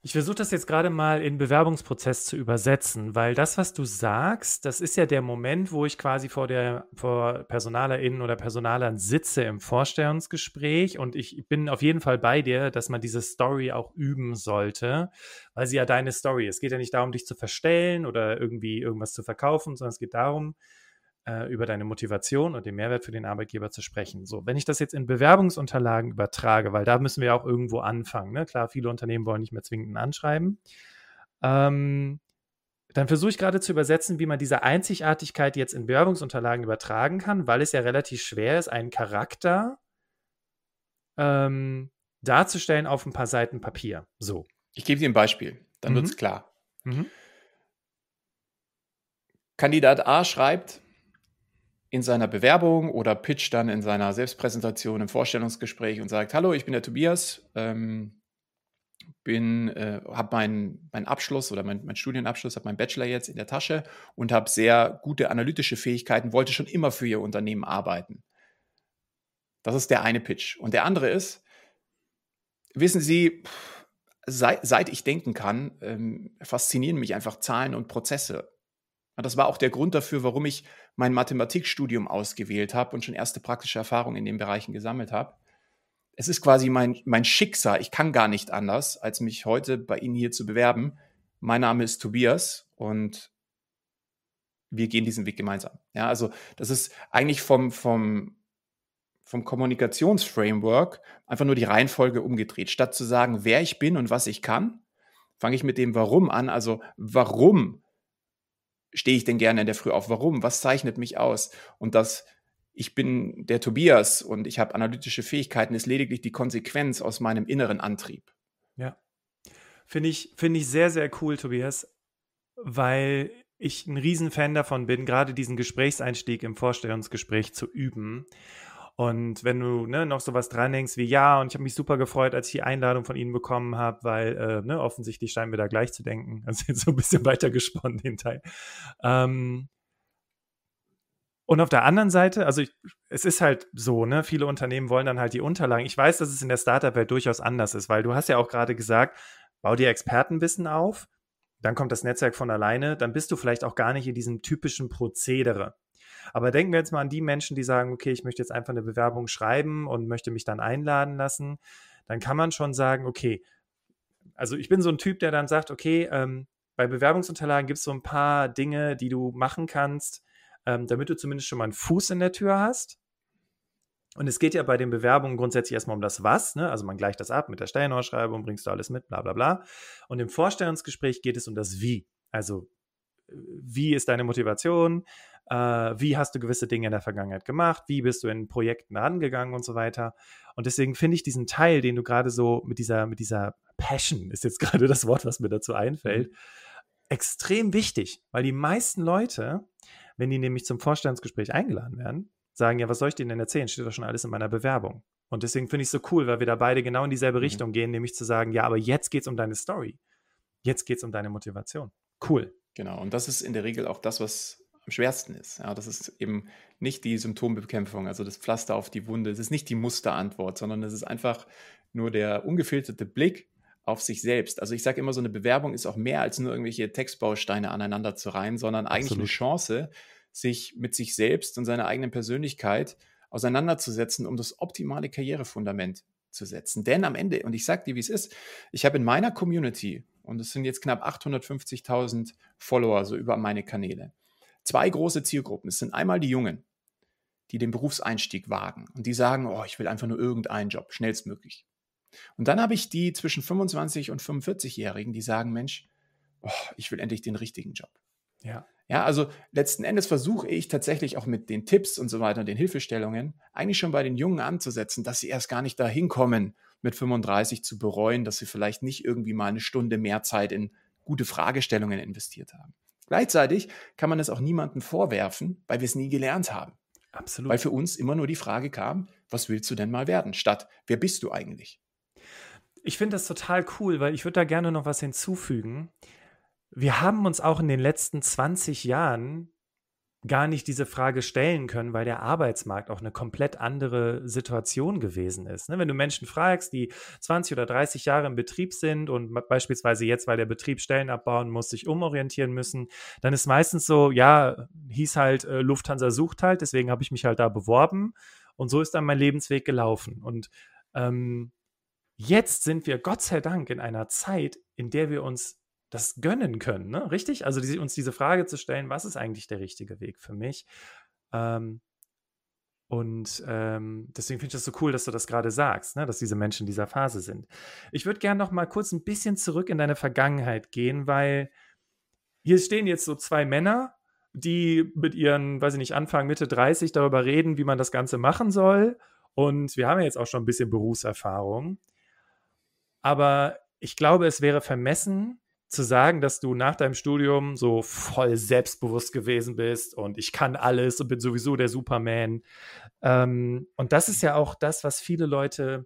Ich versuche das jetzt gerade mal in Bewerbungsprozess zu übersetzen, weil das, was du sagst, das ist ja der Moment, wo ich quasi vor der vor PersonalerInnen oder Personalern sitze im Vorstellungsgespräch und ich bin auf jeden Fall bei dir, dass man diese Story auch üben sollte, weil sie ja deine Story ist. Es geht ja nicht darum, dich zu verstellen oder irgendwie irgendwas zu verkaufen, sondern es geht darum, äh, über deine Motivation und den Mehrwert für den Arbeitgeber zu sprechen. So, wenn ich das jetzt in Bewerbungsunterlagen übertrage, weil da müssen wir auch irgendwo anfangen. Ne? Klar, viele Unternehmen wollen nicht mehr zwingend ein Anschreiben. Ähm, dann versuche ich gerade zu übersetzen, wie man diese Einzigartigkeit jetzt in Bewerbungsunterlagen übertragen kann, weil es ja relativ schwer ist, einen Charakter ähm, darzustellen auf ein paar Seiten Papier. So. Ich gebe dir ein Beispiel, dann Mhm. wird es klar. Mhm. Kandidat A schreibt in seiner Bewerbung oder pitcht dann in seiner Selbstpräsentation im Vorstellungsgespräch und sagt: Hallo, ich bin der Tobias, ähm, bin, äh, habe meinen mein Abschluss oder mein, mein Studienabschluss, habe meinen Bachelor jetzt in der Tasche und habe sehr gute analytische Fähigkeiten, wollte schon immer für Ihr Unternehmen arbeiten. Das ist der eine Pitch. Und der andere ist, wissen Sie, seit, seit ich denken kann, ähm, faszinieren mich einfach Zahlen und Prozesse. Und das war auch der Grund dafür, warum ich mein Mathematikstudium ausgewählt habe und schon erste praktische Erfahrungen in den Bereichen gesammelt habe. es ist quasi mein, mein Schicksal. Ich kann gar nicht anders, als mich heute bei Ihnen hier zu bewerben. Mein Name ist Tobias und wir gehen diesen Weg gemeinsam. Ja, also das ist eigentlich vom, vom, vom Kommunikationsframework einfach nur die Reihenfolge umgedreht. Statt zu sagen, wer ich bin und was ich kann, fange ich mit dem Warum an. Also warum stehe ich denn gerne in der Früh auf? Warum? Was zeichnet mich aus? Und das ich bin der Tobias und ich habe analytische Fähigkeiten, ist lediglich die Konsequenz aus meinem inneren Antrieb. Ja. Finde ich, finde ich sehr, sehr cool, Tobias, weil ich ein Riesenfan davon bin, gerade diesen Gesprächseinstieg im Vorstellungsgespräch zu üben. Und wenn du ne, noch sowas dran denkst wie, ja, und ich habe mich super gefreut, als ich die Einladung von Ihnen bekommen habe, weil äh, ne, offensichtlich scheinen wir da gleich zu denken. Also jetzt so ein bisschen weiter gesponnen, den Teil. Ähm, und auf der anderen Seite, also ich, es ist halt so, ne, viele Unternehmen wollen dann halt die Unterlagen. Ich weiß, dass es in der Startup-Welt durchaus anders ist, weil du hast ja auch gerade gesagt, bau dir Expertenwissen auf, dann kommt das Netzwerk von alleine, dann bist du vielleicht auch gar nicht in diesem typischen Prozedere. Aber denken wir jetzt mal an die Menschen, die sagen, okay, ich möchte jetzt einfach eine Bewerbung schreiben und möchte mich dann einladen lassen. Dann kann man schon sagen, okay, also ich bin so ein Typ, der dann sagt, okay, ähm, bei Bewerbungsunterlagen gibt es so ein paar Dinge, die du machen kannst, ähm, damit du zumindest schon mal einen Fuß in der Tür hast. Und es geht ja bei den Bewerbungen grundsätzlich erstmal um das Was, ne? also man gleicht das ab mit der Stellenausschreibung, bringst du alles mit, bla bla bla. Und im Vorstellungsgespräch geht es um das Wie. Also wie ist deine Motivation, äh, wie hast du gewisse Dinge in der Vergangenheit gemacht, wie bist du in Projekten angegangen und so weiter. Und deswegen finde ich diesen Teil, den du gerade so mit dieser, mit dieser Passion, ist jetzt gerade das Wort, was mir dazu einfällt, mhm. extrem wichtig, weil die meisten Leute wenn die nämlich zum Vorstandsgespräch eingeladen werden, sagen, ja, was soll ich denen denn erzählen? Steht doch schon alles in meiner Bewerbung. Und deswegen finde ich es so cool, weil wir da beide genau in dieselbe mhm. Richtung gehen, nämlich zu sagen, ja, aber jetzt geht es um deine Story. Jetzt geht es um deine Motivation. Cool. Genau, und das ist in der Regel auch das, was am schwersten ist. Ja, das ist eben nicht die Symptombekämpfung, also das Pflaster auf die Wunde. Es ist nicht die Musterantwort, sondern es ist einfach nur der ungefilterte Blick auf sich selbst. Also ich sage immer, so eine Bewerbung ist auch mehr als nur irgendwelche Textbausteine aneinander zu reihen, sondern eigentlich Absolut. eine Chance, sich mit sich selbst und seiner eigenen Persönlichkeit auseinanderzusetzen, um das optimale Karrierefundament zu setzen. Denn am Ende, und ich sage dir, wie es ist, ich habe in meiner Community, und es sind jetzt knapp 850.000 Follower so über meine Kanäle, zwei große Zielgruppen. Es sind einmal die Jungen, die den Berufseinstieg wagen und die sagen, oh, ich will einfach nur irgendeinen Job, schnellstmöglich. Und dann habe ich die zwischen 25 und 45-Jährigen, die sagen, Mensch, oh, ich will endlich den richtigen Job. Ja. Ja, also letzten Endes versuche ich tatsächlich auch mit den Tipps und so weiter und den Hilfestellungen eigentlich schon bei den Jungen anzusetzen, dass sie erst gar nicht dahin kommen, mit 35 zu bereuen, dass sie vielleicht nicht irgendwie mal eine Stunde mehr Zeit in gute Fragestellungen investiert haben. Gleichzeitig kann man es auch niemandem vorwerfen, weil wir es nie gelernt haben. Absolut. Weil für uns immer nur die Frage kam, was willst du denn mal werden, statt wer bist du eigentlich? Ich finde das total cool, weil ich würde da gerne noch was hinzufügen. Wir haben uns auch in den letzten 20 Jahren gar nicht diese Frage stellen können, weil der Arbeitsmarkt auch eine komplett andere Situation gewesen ist. Ne? Wenn du Menschen fragst, die 20 oder 30 Jahre im Betrieb sind und beispielsweise jetzt, weil der Betrieb Stellen abbauen muss, sich umorientieren müssen, dann ist meistens so, ja, hieß halt, äh, Lufthansa sucht halt, deswegen habe ich mich halt da beworben und so ist dann mein Lebensweg gelaufen. Und ähm, Jetzt sind wir Gott sei Dank in einer Zeit, in der wir uns das gönnen können, ne? Richtig? Also die, uns diese Frage zu stellen, was ist eigentlich der richtige Weg für mich? Ähm, und ähm, deswegen finde ich das so cool, dass du das gerade sagst, ne? dass diese Menschen in dieser Phase sind. Ich würde gerne noch mal kurz ein bisschen zurück in deine Vergangenheit gehen, weil hier stehen jetzt so zwei Männer, die mit ihren, weiß ich nicht, Anfang, Mitte 30 darüber reden, wie man das Ganze machen soll. Und wir haben ja jetzt auch schon ein bisschen Berufserfahrung. Aber ich glaube, es wäre vermessen zu sagen, dass du nach deinem Studium so voll selbstbewusst gewesen bist und ich kann alles und bin sowieso der Superman. Ähm, und das ist ja auch das, was viele Leute,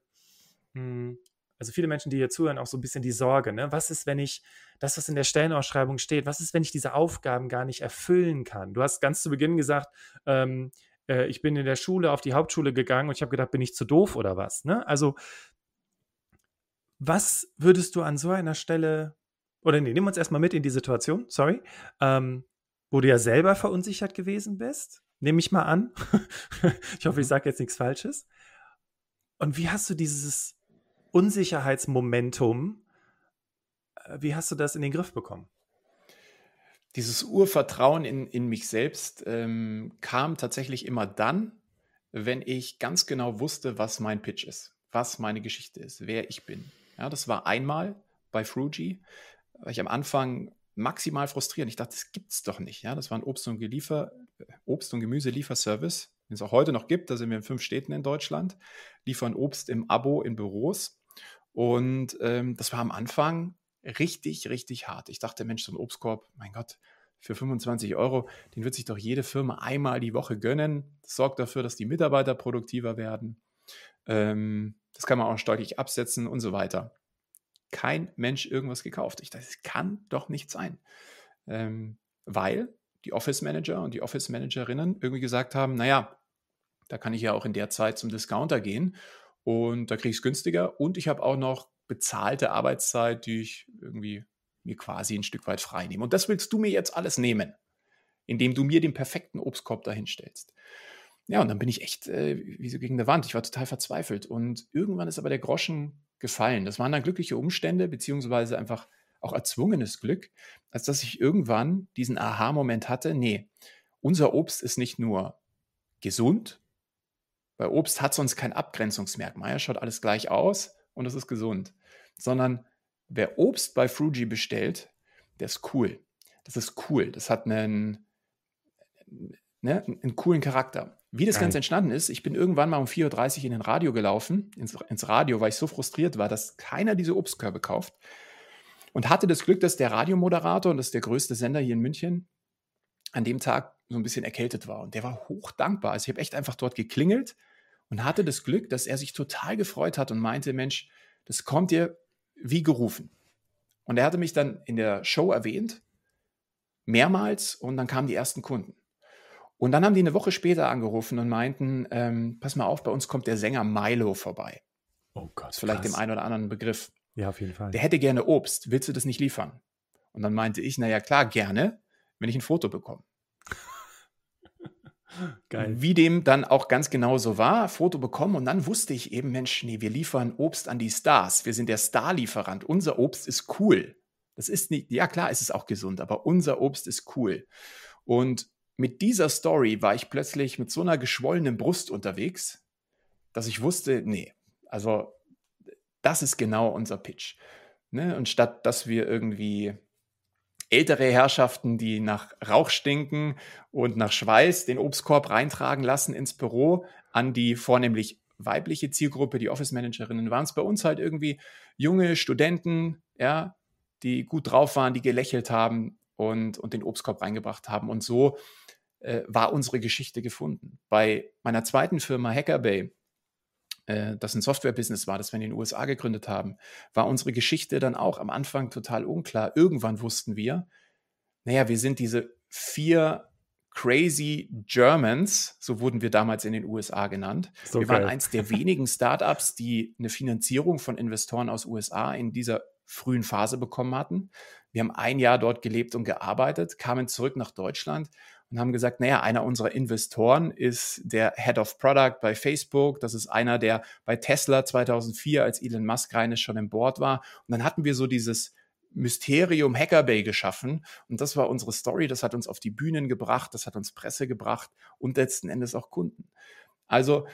mh, hm, also viele Menschen, die hier zuhören, auch so ein bisschen die Sorge. Ne? Was ist, wenn ich das, was in der Stellenausschreibung steht, was ist, wenn ich diese Aufgaben gar nicht erfüllen kann? Du hast ganz zu Beginn gesagt, ähm, äh, ich bin in der Schule auf die Hauptschule gegangen und ich habe gedacht, bin ich zu doof oder was? Ne? Also was würdest du an so einer Stelle, oder nee, nimm uns erstmal mit in die Situation, sorry, ähm, wo du ja selber verunsichert gewesen bist, nehme ich mal an. ich hoffe, ich mhm. sage jetzt nichts Falsches. Und wie hast du dieses Unsicherheitsmomentum, äh, wie hast du das in den Griff bekommen? Dieses Urvertrauen in, in mich selbst ähm, kam tatsächlich immer dann, wenn ich ganz genau wusste, was mein Pitch ist, was meine Geschichte ist, wer ich bin. Ja, das war einmal bei Fruji, weil ich am Anfang maximal frustrierend. Ich dachte, das gibt's doch nicht. Ja, das war ein Obst- und, Geliefer, Obst und Gemüselieferservice, den es auch heute noch gibt. Da sind wir in fünf Städten in Deutschland, liefern Obst im Abo in Büros. Und ähm, das war am Anfang richtig, richtig hart. Ich dachte, Mensch, so ein Obstkorb, mein Gott, für 25 Euro, den wird sich doch jede Firma einmal die Woche gönnen. Das sorgt dafür, dass die Mitarbeiter produktiver werden. Ähm, das kann man auch steuerlich absetzen und so weiter. Kein Mensch irgendwas gekauft. Ich dachte, das kann doch nicht sein. Ähm, weil die Office Manager und die Office Managerinnen irgendwie gesagt haben, naja, da kann ich ja auch in der Zeit zum Discounter gehen und da kriege ich es günstiger und ich habe auch noch bezahlte Arbeitszeit, die ich irgendwie mir quasi ein Stück weit frei nehme. Und das willst du mir jetzt alles nehmen, indem du mir den perfekten Obstkorb dahinstellst. Ja, und dann bin ich echt äh, wie so gegen eine Wand. Ich war total verzweifelt. Und irgendwann ist aber der Groschen gefallen. Das waren dann glückliche Umstände, beziehungsweise einfach auch erzwungenes Glück, als dass ich irgendwann diesen Aha-Moment hatte, nee, unser Obst ist nicht nur gesund, bei Obst hat sonst kein Abgrenzungsmerkmal, schaut alles gleich aus und es ist gesund, sondern wer Obst bei Fruji bestellt, der ist cool. Das ist cool. Das hat einen, ne, einen coolen Charakter. Wie das Geil. Ganze entstanden ist, ich bin irgendwann mal um 4.30 Uhr in den Radio gelaufen, ins, ins Radio, weil ich so frustriert war, dass keiner diese Obstkörbe kauft. Und hatte das Glück, dass der Radiomoderator, und das ist der größte Sender hier in München, an dem Tag so ein bisschen erkältet war. Und der war hoch dankbar. Also ich habe echt einfach dort geklingelt und hatte das Glück, dass er sich total gefreut hat und meinte, Mensch, das kommt dir wie gerufen. Und er hatte mich dann in der Show erwähnt, mehrmals, und dann kamen die ersten Kunden. Und dann haben die eine Woche später angerufen und meinten, ähm, pass mal auf, bei uns kommt der Sänger Milo vorbei. Oh Gott. Ist vielleicht krass. dem einen oder anderen Begriff. Ja, auf jeden Fall. Der hätte gerne Obst. Willst du das nicht liefern? Und dann meinte ich, naja, klar, gerne, wenn ich ein Foto bekomme. Geil. Wie dem dann auch ganz genau so war, Foto bekommen und dann wusste ich eben, Mensch, nee, wir liefern Obst an die Stars. Wir sind der Starlieferant. Unser Obst ist cool. Das ist nicht, ja klar, ist es auch gesund, aber unser Obst ist cool. Und mit dieser Story war ich plötzlich mit so einer geschwollenen Brust unterwegs, dass ich wusste, nee, also das ist genau unser Pitch. Ne? Und statt dass wir irgendwie ältere Herrschaften, die nach Rauch stinken und nach Schweiß den Obstkorb reintragen lassen ins Büro an die vornehmlich weibliche Zielgruppe, die Office Managerinnen, waren es bei uns halt irgendwie junge Studenten, ja, die gut drauf waren, die gelächelt haben und, und den Obstkorb reingebracht haben. Und so äh, war unsere Geschichte gefunden. Bei meiner zweiten Firma Hackerbay, äh, das ein Software-Business war, das wir in den USA gegründet haben, war unsere Geschichte dann auch am Anfang total unklar. Irgendwann wussten wir, naja, wir sind diese vier Crazy Germans, so wurden wir damals in den USA genannt. So wir geil. waren eins der wenigen Startups, die eine Finanzierung von Investoren aus USA in dieser frühen Phase bekommen hatten. Wir haben ein Jahr dort gelebt und gearbeitet, kamen zurück nach Deutschland und haben gesagt, naja, einer unserer Investoren ist der Head of Product bei Facebook. Das ist einer, der bei Tesla 2004, als Elon Musk rein ist, schon im Board war. Und dann hatten wir so dieses Mysterium Hacker Bay geschaffen. Und das war unsere Story. Das hat uns auf die Bühnen gebracht. Das hat uns Presse gebracht und letzten Endes auch Kunden. Also,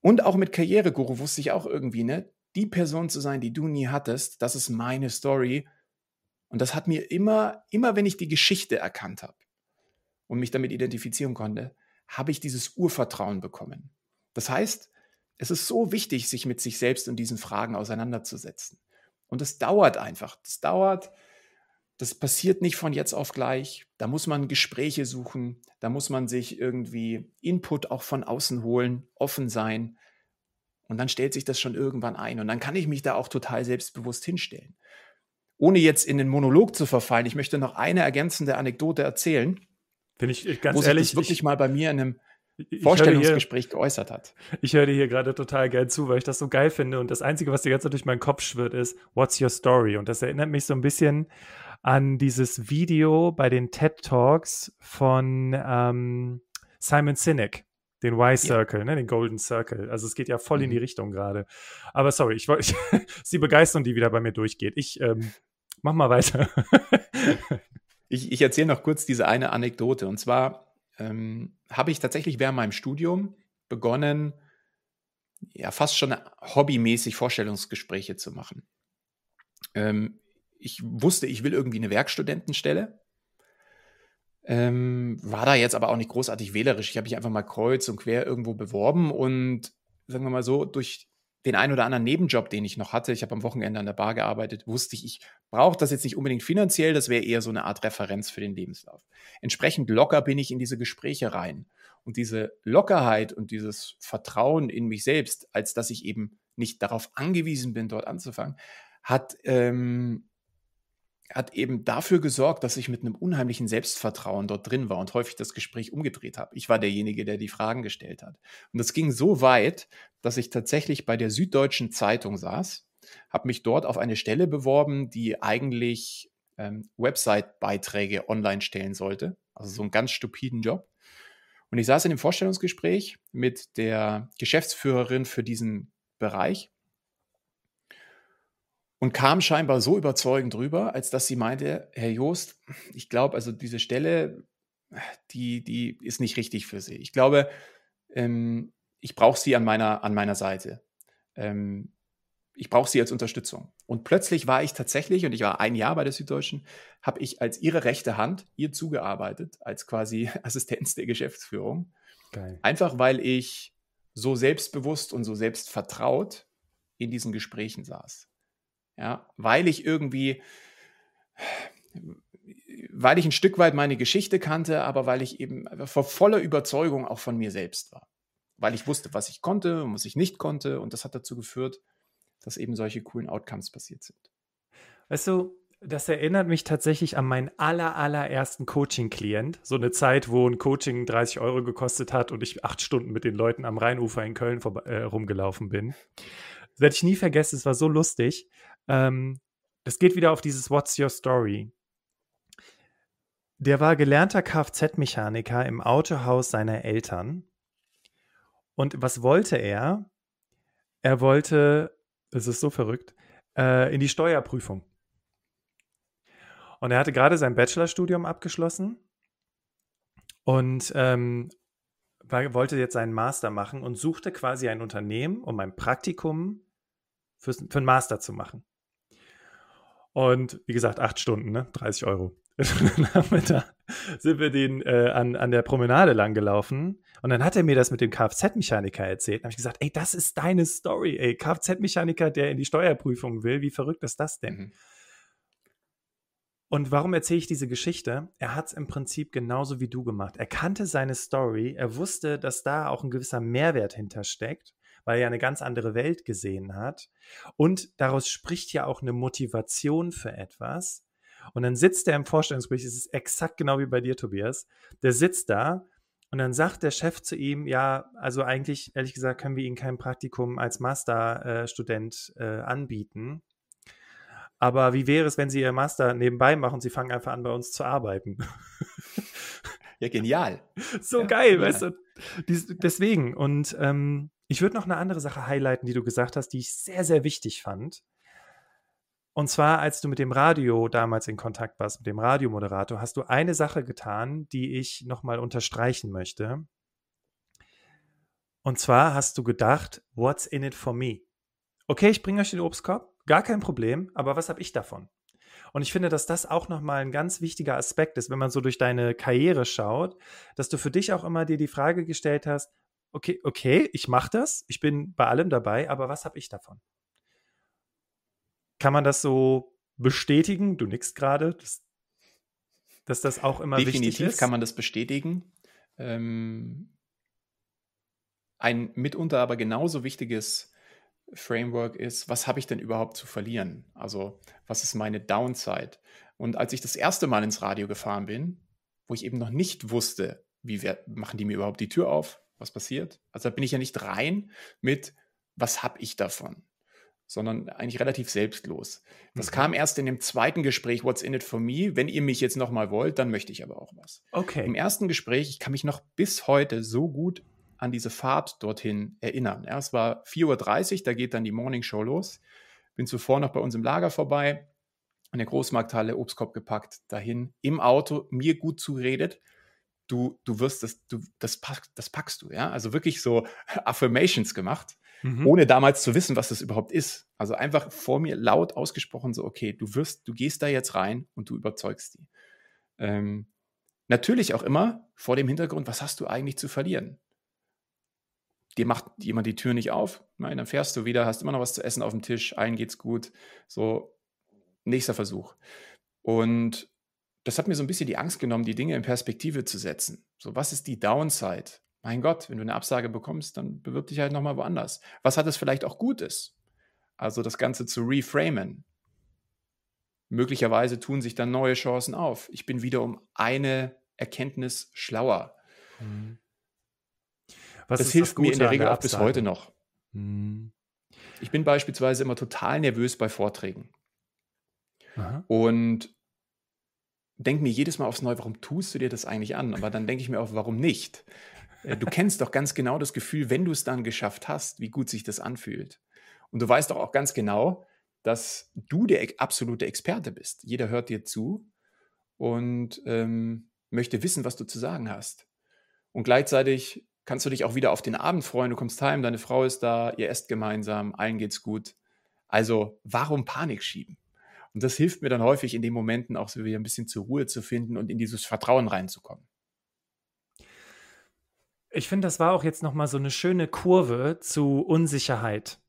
und auch mit Karriereguru wusste ich auch irgendwie, ne? Die Person zu sein, die du nie hattest, das ist meine Story. Und das hat mir immer, immer wenn ich die Geschichte erkannt habe, und mich damit identifizieren konnte, habe ich dieses Urvertrauen bekommen. Das heißt, es ist so wichtig, sich mit sich selbst und diesen Fragen auseinanderzusetzen. Und es dauert einfach. Das dauert, das passiert nicht von jetzt auf gleich. Da muss man Gespräche suchen, da muss man sich irgendwie Input auch von außen holen, offen sein. Und dann stellt sich das schon irgendwann ein. Und dann kann ich mich da auch total selbstbewusst hinstellen. Ohne jetzt in den Monolog zu verfallen, ich möchte noch eine ergänzende Anekdote erzählen. Finde ich äh, ganz wo ehrlich. Sich wirklich ich, mal bei mir in einem Vorstellungsgespräch hier, geäußert hat. Ich höre dir hier gerade total geil zu, weil ich das so geil finde. Und das Einzige, was die ganze Zeit durch meinen Kopf schwirrt, ist, What's your story? Und das erinnert mich so ein bisschen an dieses Video bei den TED Talks von ähm, Simon Sinek. Den Y-Circle, ja. ne, den Golden Circle. Also es geht ja voll mhm. in die mhm. Richtung gerade. Aber sorry, ich wollte die Begeisterung, die wieder bei mir durchgeht. Ich ähm, mach mal weiter. ich ich erzähle noch kurz diese eine Anekdote. Und zwar ähm, habe ich tatsächlich während meinem Studium begonnen, ja, fast schon hobbymäßig Vorstellungsgespräche zu machen. Ähm, ich wusste, ich will irgendwie eine Werkstudentenstelle. Ähm, war da jetzt aber auch nicht großartig wählerisch. Ich habe mich einfach mal kreuz und quer irgendwo beworben und sagen wir mal so, durch den einen oder anderen Nebenjob, den ich noch hatte, ich habe am Wochenende an der Bar gearbeitet, wusste ich, ich brauche das jetzt nicht unbedingt finanziell, das wäre eher so eine Art Referenz für den Lebenslauf. Entsprechend locker bin ich in diese Gespräche rein. Und diese Lockerheit und dieses Vertrauen in mich selbst, als dass ich eben nicht darauf angewiesen bin, dort anzufangen, hat, ähm, hat eben dafür gesorgt, dass ich mit einem unheimlichen Selbstvertrauen dort drin war und häufig das Gespräch umgedreht habe. Ich war derjenige, der die Fragen gestellt hat. Und das ging so weit, dass ich tatsächlich bei der Süddeutschen Zeitung saß, habe mich dort auf eine Stelle beworben, die eigentlich ähm, Website-Beiträge online stellen sollte. Also so einen ganz stupiden Job. Und ich saß in dem Vorstellungsgespräch mit der Geschäftsführerin für diesen Bereich und kam scheinbar so überzeugend rüber, als dass sie meinte, Herr Joost, ich glaube, also diese Stelle, die, die ist nicht richtig für Sie. Ich glaube, ähm, ich brauche Sie an meiner, an meiner Seite. Ähm, ich brauche sie als Unterstützung. Und plötzlich war ich tatsächlich, und ich war ein Jahr bei der Süddeutschen, habe ich als ihre rechte Hand ihr zugearbeitet, als quasi Assistenz der Geschäftsführung. Geil. Einfach weil ich so selbstbewusst und so selbstvertraut in diesen Gesprächen saß. Ja, weil ich irgendwie, weil ich ein Stück weit meine Geschichte kannte, aber weil ich eben vor voller Überzeugung auch von mir selbst war. Weil ich wusste, was ich konnte und was ich nicht konnte. Und das hat dazu geführt, dass eben solche coolen Outcomes passiert sind. Weißt du, das erinnert mich tatsächlich an meinen aller, allerersten Coaching-Klient. So eine Zeit, wo ein Coaching 30 Euro gekostet hat und ich acht Stunden mit den Leuten am Rheinufer in Köln äh, rumgelaufen bin. Das werde ich nie vergessen, es war so lustig. Ähm, das geht wieder auf dieses What's Your Story. Der war gelernter Kfz-Mechaniker im Autohaus seiner Eltern. Und was wollte er? Er wollte das ist so verrückt. Äh, in die Steuerprüfung. Und er hatte gerade sein Bachelorstudium abgeschlossen und ähm, war, wollte jetzt seinen Master machen und suchte quasi ein Unternehmen, um ein Praktikum für, für einen Master zu machen. Und wie gesagt, acht Stunden, ne? 30 Euro. da, sind wir den äh, an, an der Promenade lang gelaufen und dann hat er mir das mit dem Kfz-Mechaniker erzählt. Dann habe ich gesagt, ey, das ist deine Story, ey, Kfz-Mechaniker, der in die Steuerprüfung will, wie verrückt ist das denn? Mhm. Und warum erzähle ich diese Geschichte? Er hat es im Prinzip genauso wie du gemacht. Er kannte seine Story, er wusste, dass da auch ein gewisser Mehrwert hintersteckt, weil er eine ganz andere Welt gesehen hat. Und daraus spricht ja auch eine Motivation für etwas, und dann sitzt er im Vorstellungsgespräch, es ist exakt genau wie bei dir, Tobias. Der sitzt da und dann sagt der Chef zu ihm, ja, also eigentlich, ehrlich gesagt, können wir Ihnen kein Praktikum als Masterstudent äh, anbieten. Aber wie wäre es, wenn Sie Ihr Master nebenbei machen und Sie fangen einfach an, bei uns zu arbeiten? Ja, genial. so ja, geil, genial. weißt du? Dies, deswegen. Und ähm, ich würde noch eine andere Sache highlighten, die du gesagt hast, die ich sehr, sehr wichtig fand. Und zwar, als du mit dem Radio damals in Kontakt warst, mit dem Radiomoderator, hast du eine Sache getan, die ich nochmal unterstreichen möchte. Und zwar hast du gedacht, what's in it for me? Okay, ich bringe euch den Obstkorb, gar kein Problem, aber was habe ich davon? Und ich finde, dass das auch nochmal ein ganz wichtiger Aspekt ist, wenn man so durch deine Karriere schaut, dass du für dich auch immer dir die Frage gestellt hast, okay, okay, ich mache das, ich bin bei allem dabei, aber was habe ich davon? Kann man das so bestätigen? Du nickst gerade, dass, dass, das auch immer Definitiv wichtig ist. Definitiv kann man das bestätigen. Ähm, ein mitunter aber genauso wichtiges Framework ist, was habe ich denn überhaupt zu verlieren? Also, was ist meine Downside? Und als ich das erste Mal ins Radio gefahren bin, wo ich eben noch nicht wusste, wie wir, machen die mir überhaupt die Tür auf? Was passiert? Also da bin ich ja nicht rein mit, was habe ich davon? sondern eigentlich relativ selbstlos. Das mhm. kam erst in dem zweiten Gespräch, What's in it for me? Wenn ihr mich jetzt nochmal wollt, dann möchte ich aber auch was. Okay. Im ersten Gespräch, ich kann mich noch bis heute so gut an diese Fahrt dorthin erinnern. Ja, es war 4.30 Uhr, da geht dann die Morning Show los. Bin zuvor noch bei uns im Lager vorbei, in der Großmarkthalle, Obstkorb gepackt, dahin, im Auto, mir gut zuredet. Du, du wirst das, du, das, pack, das packst du, ja. Also wirklich so Affirmations gemacht, mhm. ohne damals zu wissen, was das überhaupt ist. Also einfach vor mir laut ausgesprochen, so, okay, du wirst, du gehst da jetzt rein und du überzeugst die. Ähm, natürlich auch immer vor dem Hintergrund, was hast du eigentlich zu verlieren? Dir macht jemand die Tür nicht auf, nein, dann fährst du wieder, hast immer noch was zu essen auf dem Tisch, allen geht's gut. So, nächster Versuch. Und das hat mir so ein bisschen die Angst genommen, die Dinge in Perspektive zu setzen. So, was ist die Downside? Mein Gott, wenn du eine Absage bekommst, dann bewirb dich halt nochmal woanders. Was hat es vielleicht auch Gutes? Also das Ganze zu reframen. Möglicherweise tun sich dann neue Chancen auf. Ich bin wieder um eine Erkenntnis schlauer. Mhm. das hilft das mir in der Regel der auch bis heute noch. Mhm. Ich bin beispielsweise immer total nervös bei Vorträgen. Aha. Und denke mir jedes Mal aufs Neue, warum tust du dir das eigentlich an? Aber dann denke ich mir auch, warum nicht? Äh, du kennst doch ganz genau das Gefühl, wenn du es dann geschafft hast, wie gut sich das anfühlt. Und du weißt doch auch ganz genau, dass du der absolute Experte bist. Jeder hört dir zu und ähm, möchte wissen, was du zu sagen hast. Und gleichzeitig kannst du dich auch wieder auf den Abend freuen. Du kommst heim, deine Frau ist da, ihr esst gemeinsam, allen geht's gut. Also warum Panik schieben? Und das hilft mir dann häufig in den Momenten auch so wieder ein bisschen zur Ruhe zu finden und in dieses Vertrauen reinzukommen. Ich finde, das war auch jetzt nochmal so eine schöne Kurve zu Unsicherheit.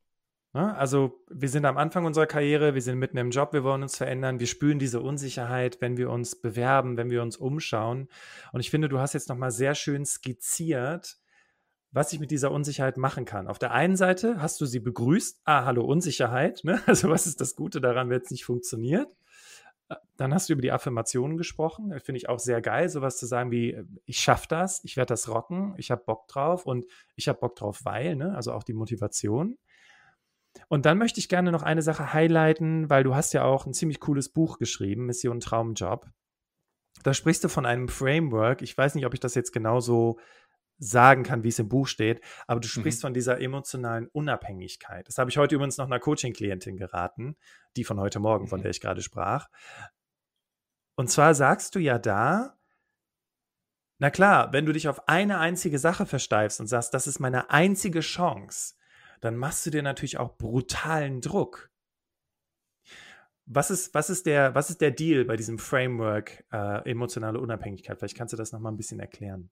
Ne? Also wir sind am Anfang unserer Karriere, wir sind mitten im Job, wir wollen uns verändern, wir spüren diese Unsicherheit, wenn wir uns bewerben, wenn wir uns umschauen. Und ich finde, du hast jetzt nochmal sehr schön skizziert, was ich mit dieser Unsicherheit machen kann. Auf der einen Seite hast du sie begrüßt, ah, hallo Unsicherheit, ne? also was ist das Gute daran, wenn es nicht funktioniert? Äh, dann hast du über die Affirmationen gesprochen. Finde ich auch sehr geil, sowas zu sagen wie, ich schaffe das, ich werde das rocken, ich habe Bock drauf und ich habe Bock drauf, weil, ne? also auch die Motivation. Und dann möchte ich gerne noch eine Sache highlighten, weil du hast ja auch ein ziemlich cooles Buch geschrieben, Mission Traumjob. Da sprichst du von einem Framework. Ich weiß nicht, ob ich das jetzt genauso sagen kann, wie es im Buch steht, aber du sprichst mhm. von dieser emotionalen Unabhängigkeit. Das habe ich heute übrigens noch einer Coaching-Klientin geraten, die von heute Morgen, mhm. von der ich gerade sprach. Und zwar sagst du ja da, na klar, wenn du dich auf eine einzige Sache versteifst und sagst, das ist meine einzige Chance, dann machst du dir natürlich auch brutalen Druck. Was ist, was ist, der, was ist der Deal bei diesem Framework äh, emotionale Unabhängigkeit? Vielleicht kannst du das nochmal ein bisschen erklären.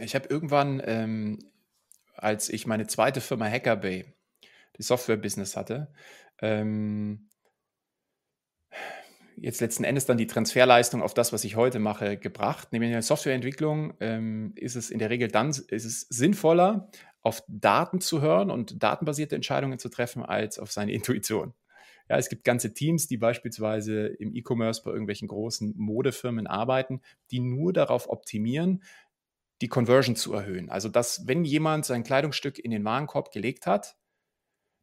Ich habe irgendwann, ähm, als ich meine zweite Firma Hackerbay, die Software-Business hatte, ähm, jetzt letzten Endes dann die Transferleistung auf das, was ich heute mache, gebracht. Nämlich in der Softwareentwicklung ähm, ist es in der Regel dann ist es sinnvoller, auf Daten zu hören und datenbasierte Entscheidungen zu treffen, als auf seine Intuition. Ja, es gibt ganze Teams, die beispielsweise im E-Commerce bei irgendwelchen großen Modefirmen arbeiten, die nur darauf optimieren, die Conversion zu erhöhen. Also, dass wenn jemand sein Kleidungsstück in den Warenkorb gelegt hat,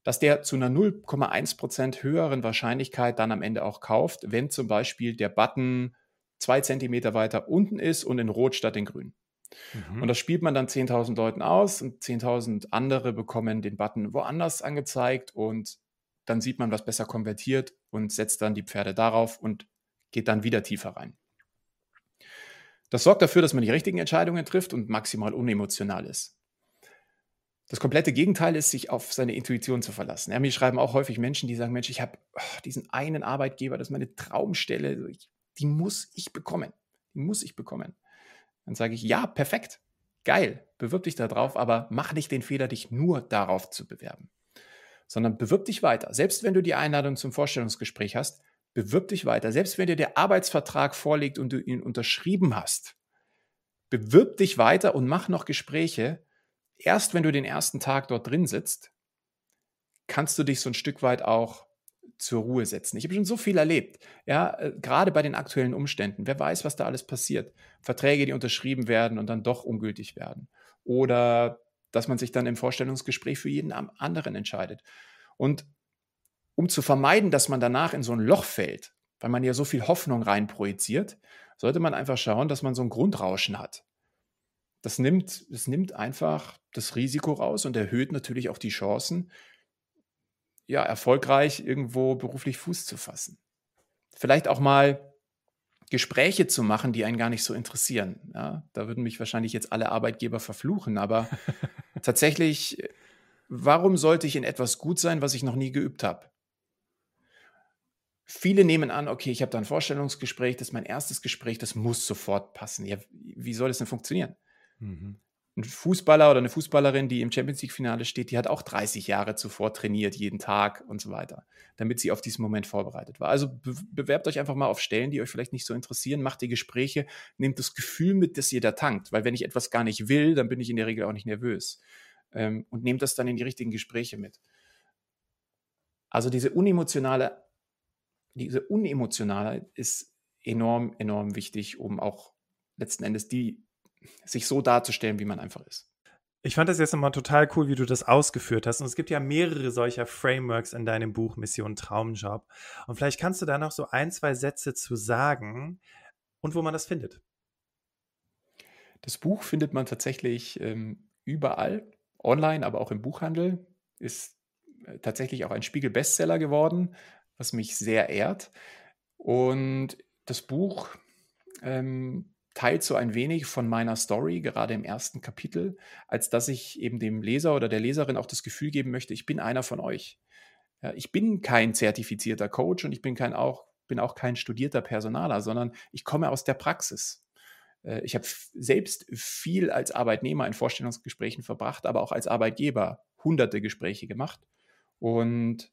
dass der zu einer 0,1% höheren Wahrscheinlichkeit dann am Ende auch kauft, wenn zum Beispiel der Button zwei Zentimeter weiter unten ist und in Rot statt in Grün. Mhm. Und das spielt man dann 10.000 Leuten aus und 10.000 andere bekommen den Button woanders angezeigt und dann sieht man, was besser konvertiert und setzt dann die Pferde darauf und geht dann wieder tiefer rein. Das sorgt dafür, dass man die richtigen Entscheidungen trifft und maximal unemotional ist. Das komplette Gegenteil ist, sich auf seine Intuition zu verlassen. Ja, mir schreiben auch häufig Menschen, die sagen, Mensch, ich habe oh, diesen einen Arbeitgeber, das ist meine Traumstelle, die muss ich bekommen. Die muss ich bekommen. Dann sage ich, ja, perfekt, geil, bewirb dich da drauf, aber mach nicht den Fehler, dich nur darauf zu bewerben, sondern bewirb dich weiter. Selbst wenn du die Einladung zum Vorstellungsgespräch hast, bewirb dich weiter. Selbst wenn dir der Arbeitsvertrag vorliegt und du ihn unterschrieben hast, bewirb dich weiter und mach noch Gespräche. Erst wenn du den ersten Tag dort drin sitzt, kannst du dich so ein Stück weit auch zur Ruhe setzen. Ich habe schon so viel erlebt, ja, äh, gerade bei den aktuellen Umständen. Wer weiß, was da alles passiert. Verträge, die unterschrieben werden und dann doch ungültig werden. Oder dass man sich dann im Vorstellungsgespräch für jeden anderen entscheidet. Und um zu vermeiden, dass man danach in so ein Loch fällt, weil man ja so viel Hoffnung rein projiziert, sollte man einfach schauen, dass man so ein Grundrauschen hat. das nimmt, das nimmt einfach das Risiko raus und erhöht natürlich auch die Chancen, ja, erfolgreich irgendwo beruflich Fuß zu fassen. Vielleicht auch mal Gespräche zu machen, die einen gar nicht so interessieren. Ja, da würden mich wahrscheinlich jetzt alle Arbeitgeber verfluchen, aber tatsächlich, warum sollte ich in etwas gut sein, was ich noch nie geübt habe? Viele nehmen an, okay, ich habe da ein Vorstellungsgespräch, das ist mein erstes Gespräch, das muss sofort passen. Ja, wie soll das denn funktionieren? Mhm ein Fußballer oder eine Fußballerin, die im Champions League-Finale steht, die hat auch 30 Jahre zuvor trainiert, jeden Tag und so weiter, damit sie auf diesen Moment vorbereitet war. Also be bewerbt euch einfach mal auf Stellen, die euch vielleicht nicht so interessieren, macht die Gespräche, nehmt das Gefühl mit, dass ihr da tankt, weil wenn ich etwas gar nicht will, dann bin ich in der Regel auch nicht nervös. Ähm, und nehmt das dann in die richtigen Gespräche mit. Also diese unemotionale, diese unemotionale ist enorm, enorm wichtig, um auch letzten Endes die sich so darzustellen, wie man einfach ist. Ich fand das jetzt nochmal total cool, wie du das ausgeführt hast. Und es gibt ja mehrere solcher Frameworks in deinem Buch Mission Traumjob. Und vielleicht kannst du da noch so ein, zwei Sätze zu sagen und wo man das findet. Das Buch findet man tatsächlich ähm, überall, online, aber auch im Buchhandel. Ist äh, tatsächlich auch ein Spiegel-Bestseller geworden, was mich sehr ehrt. Und das Buch ähm, teilt so ein wenig von meiner Story, gerade im ersten Kapitel, als dass ich eben dem Leser oder der Leserin auch das Gefühl geben möchte, ich bin einer von euch. Ja, ich bin kein zertifizierter Coach und ich bin, kein auch, bin auch kein studierter Personaler, sondern ich komme aus der Praxis. Äh, ich habe selbst viel als Arbeitnehmer in Vorstellungsgesprächen verbracht, aber auch als Arbeitgeber hunderte Gespräche gemacht und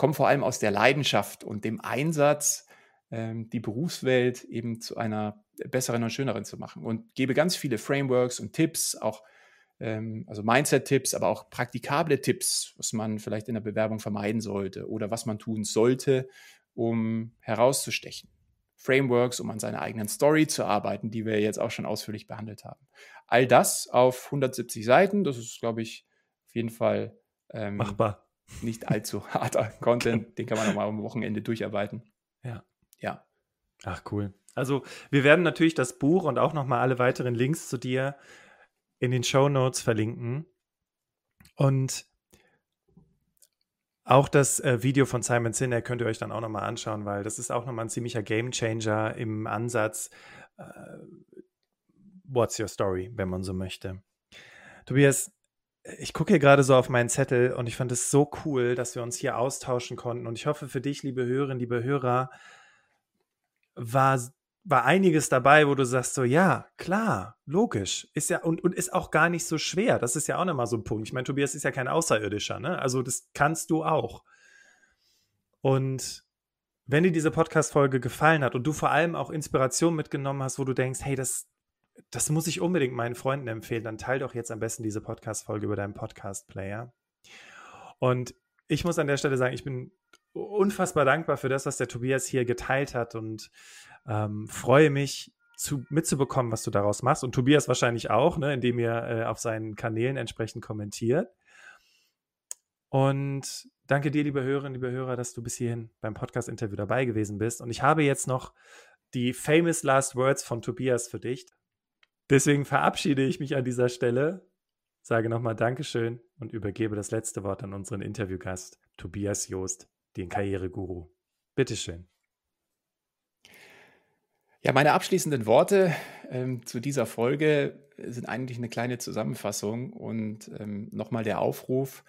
komme vor allem aus der Leidenschaft und dem Einsatz, ähm, die Berufswelt eben zu einer besseren und schöneren zu machen. Und gebe ganz viele Frameworks und Tipps, auch ähm, also Mindset-Tipps, aber auch praktikable Tipps, was man vielleicht in der Bewerbung vermeiden sollte oder was man tun sollte, um herauszustechen. Frameworks, um an seiner eigenen Story zu arbeiten, die wir jetzt auch schon ausführlich behandelt haben. All das auf 170 Seiten, das ist, glaube ich, auf jeden Fall ähm, machbar. Nicht allzu harter Content, den kann man nochmal am Wochenende durcharbeiten. Ja. Ja. Ach, cool. Also wir werden natürlich das Buch und auch nochmal alle weiteren Links zu dir in den Show Notes verlinken. Und auch das äh, Video von Simon Sinek könnt ihr euch dann auch nochmal anschauen, weil das ist auch nochmal ein ziemlicher Gamechanger im Ansatz äh, What's Your Story, wenn man so möchte. Tobias, ich gucke hier gerade so auf meinen Zettel und ich fand es so cool, dass wir uns hier austauschen konnten. Und ich hoffe für dich, liebe Hörerinnen, liebe Hörer, war war einiges dabei, wo du sagst so, ja, klar, logisch, ist ja und, und ist auch gar nicht so schwer. Das ist ja auch nochmal so ein Punkt. Ich meine, Tobias ist ja kein Außerirdischer, ne? Also das kannst du auch. Und wenn dir diese Podcast-Folge gefallen hat und du vor allem auch Inspiration mitgenommen hast, wo du denkst, hey, das, das muss ich unbedingt meinen Freunden empfehlen, dann teile doch jetzt am besten diese Podcast-Folge über deinen Podcast-Player. Und ich muss an der Stelle sagen, ich bin unfassbar dankbar für das, was der Tobias hier geteilt hat und ähm, freue mich zu, mitzubekommen, was du daraus machst. Und Tobias wahrscheinlich auch, ne, indem ihr äh, auf seinen Kanälen entsprechend kommentiert. Und danke dir, liebe Hörerinnen, liebe Hörer, dass du bis hierhin beim Podcast-Interview dabei gewesen bist. Und ich habe jetzt noch die famous last words von Tobias für dich. Deswegen verabschiede ich mich an dieser Stelle, sage nochmal Dankeschön und übergebe das letzte Wort an unseren Interviewgast, Tobias Joost, den Karriereguru. Bitteschön. Ja, meine abschließenden Worte ähm, zu dieser Folge sind eigentlich eine kleine Zusammenfassung und ähm, nochmal der Aufruf,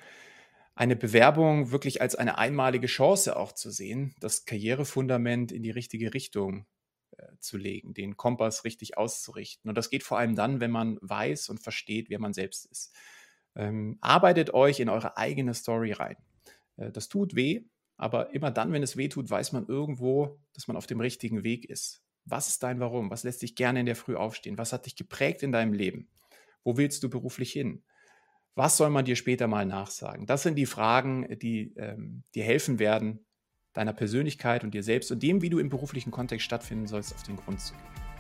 eine Bewerbung wirklich als eine einmalige Chance auch zu sehen, das Karrierefundament in die richtige Richtung zu legen, den Kompass richtig auszurichten. Und das geht vor allem dann, wenn man weiß und versteht, wer man selbst ist. Ähm, arbeitet euch in eure eigene Story rein. Äh, das tut weh, aber immer dann, wenn es weh tut, weiß man irgendwo, dass man auf dem richtigen Weg ist. Was ist dein Warum? Was lässt dich gerne in der Früh aufstehen? Was hat dich geprägt in deinem Leben? Wo willst du beruflich hin? Was soll man dir später mal nachsagen? Das sind die Fragen, die ähm, dir helfen werden, deiner Persönlichkeit und dir selbst und dem, wie du im beruflichen Kontext stattfinden sollst, auf den Grund zu gehen.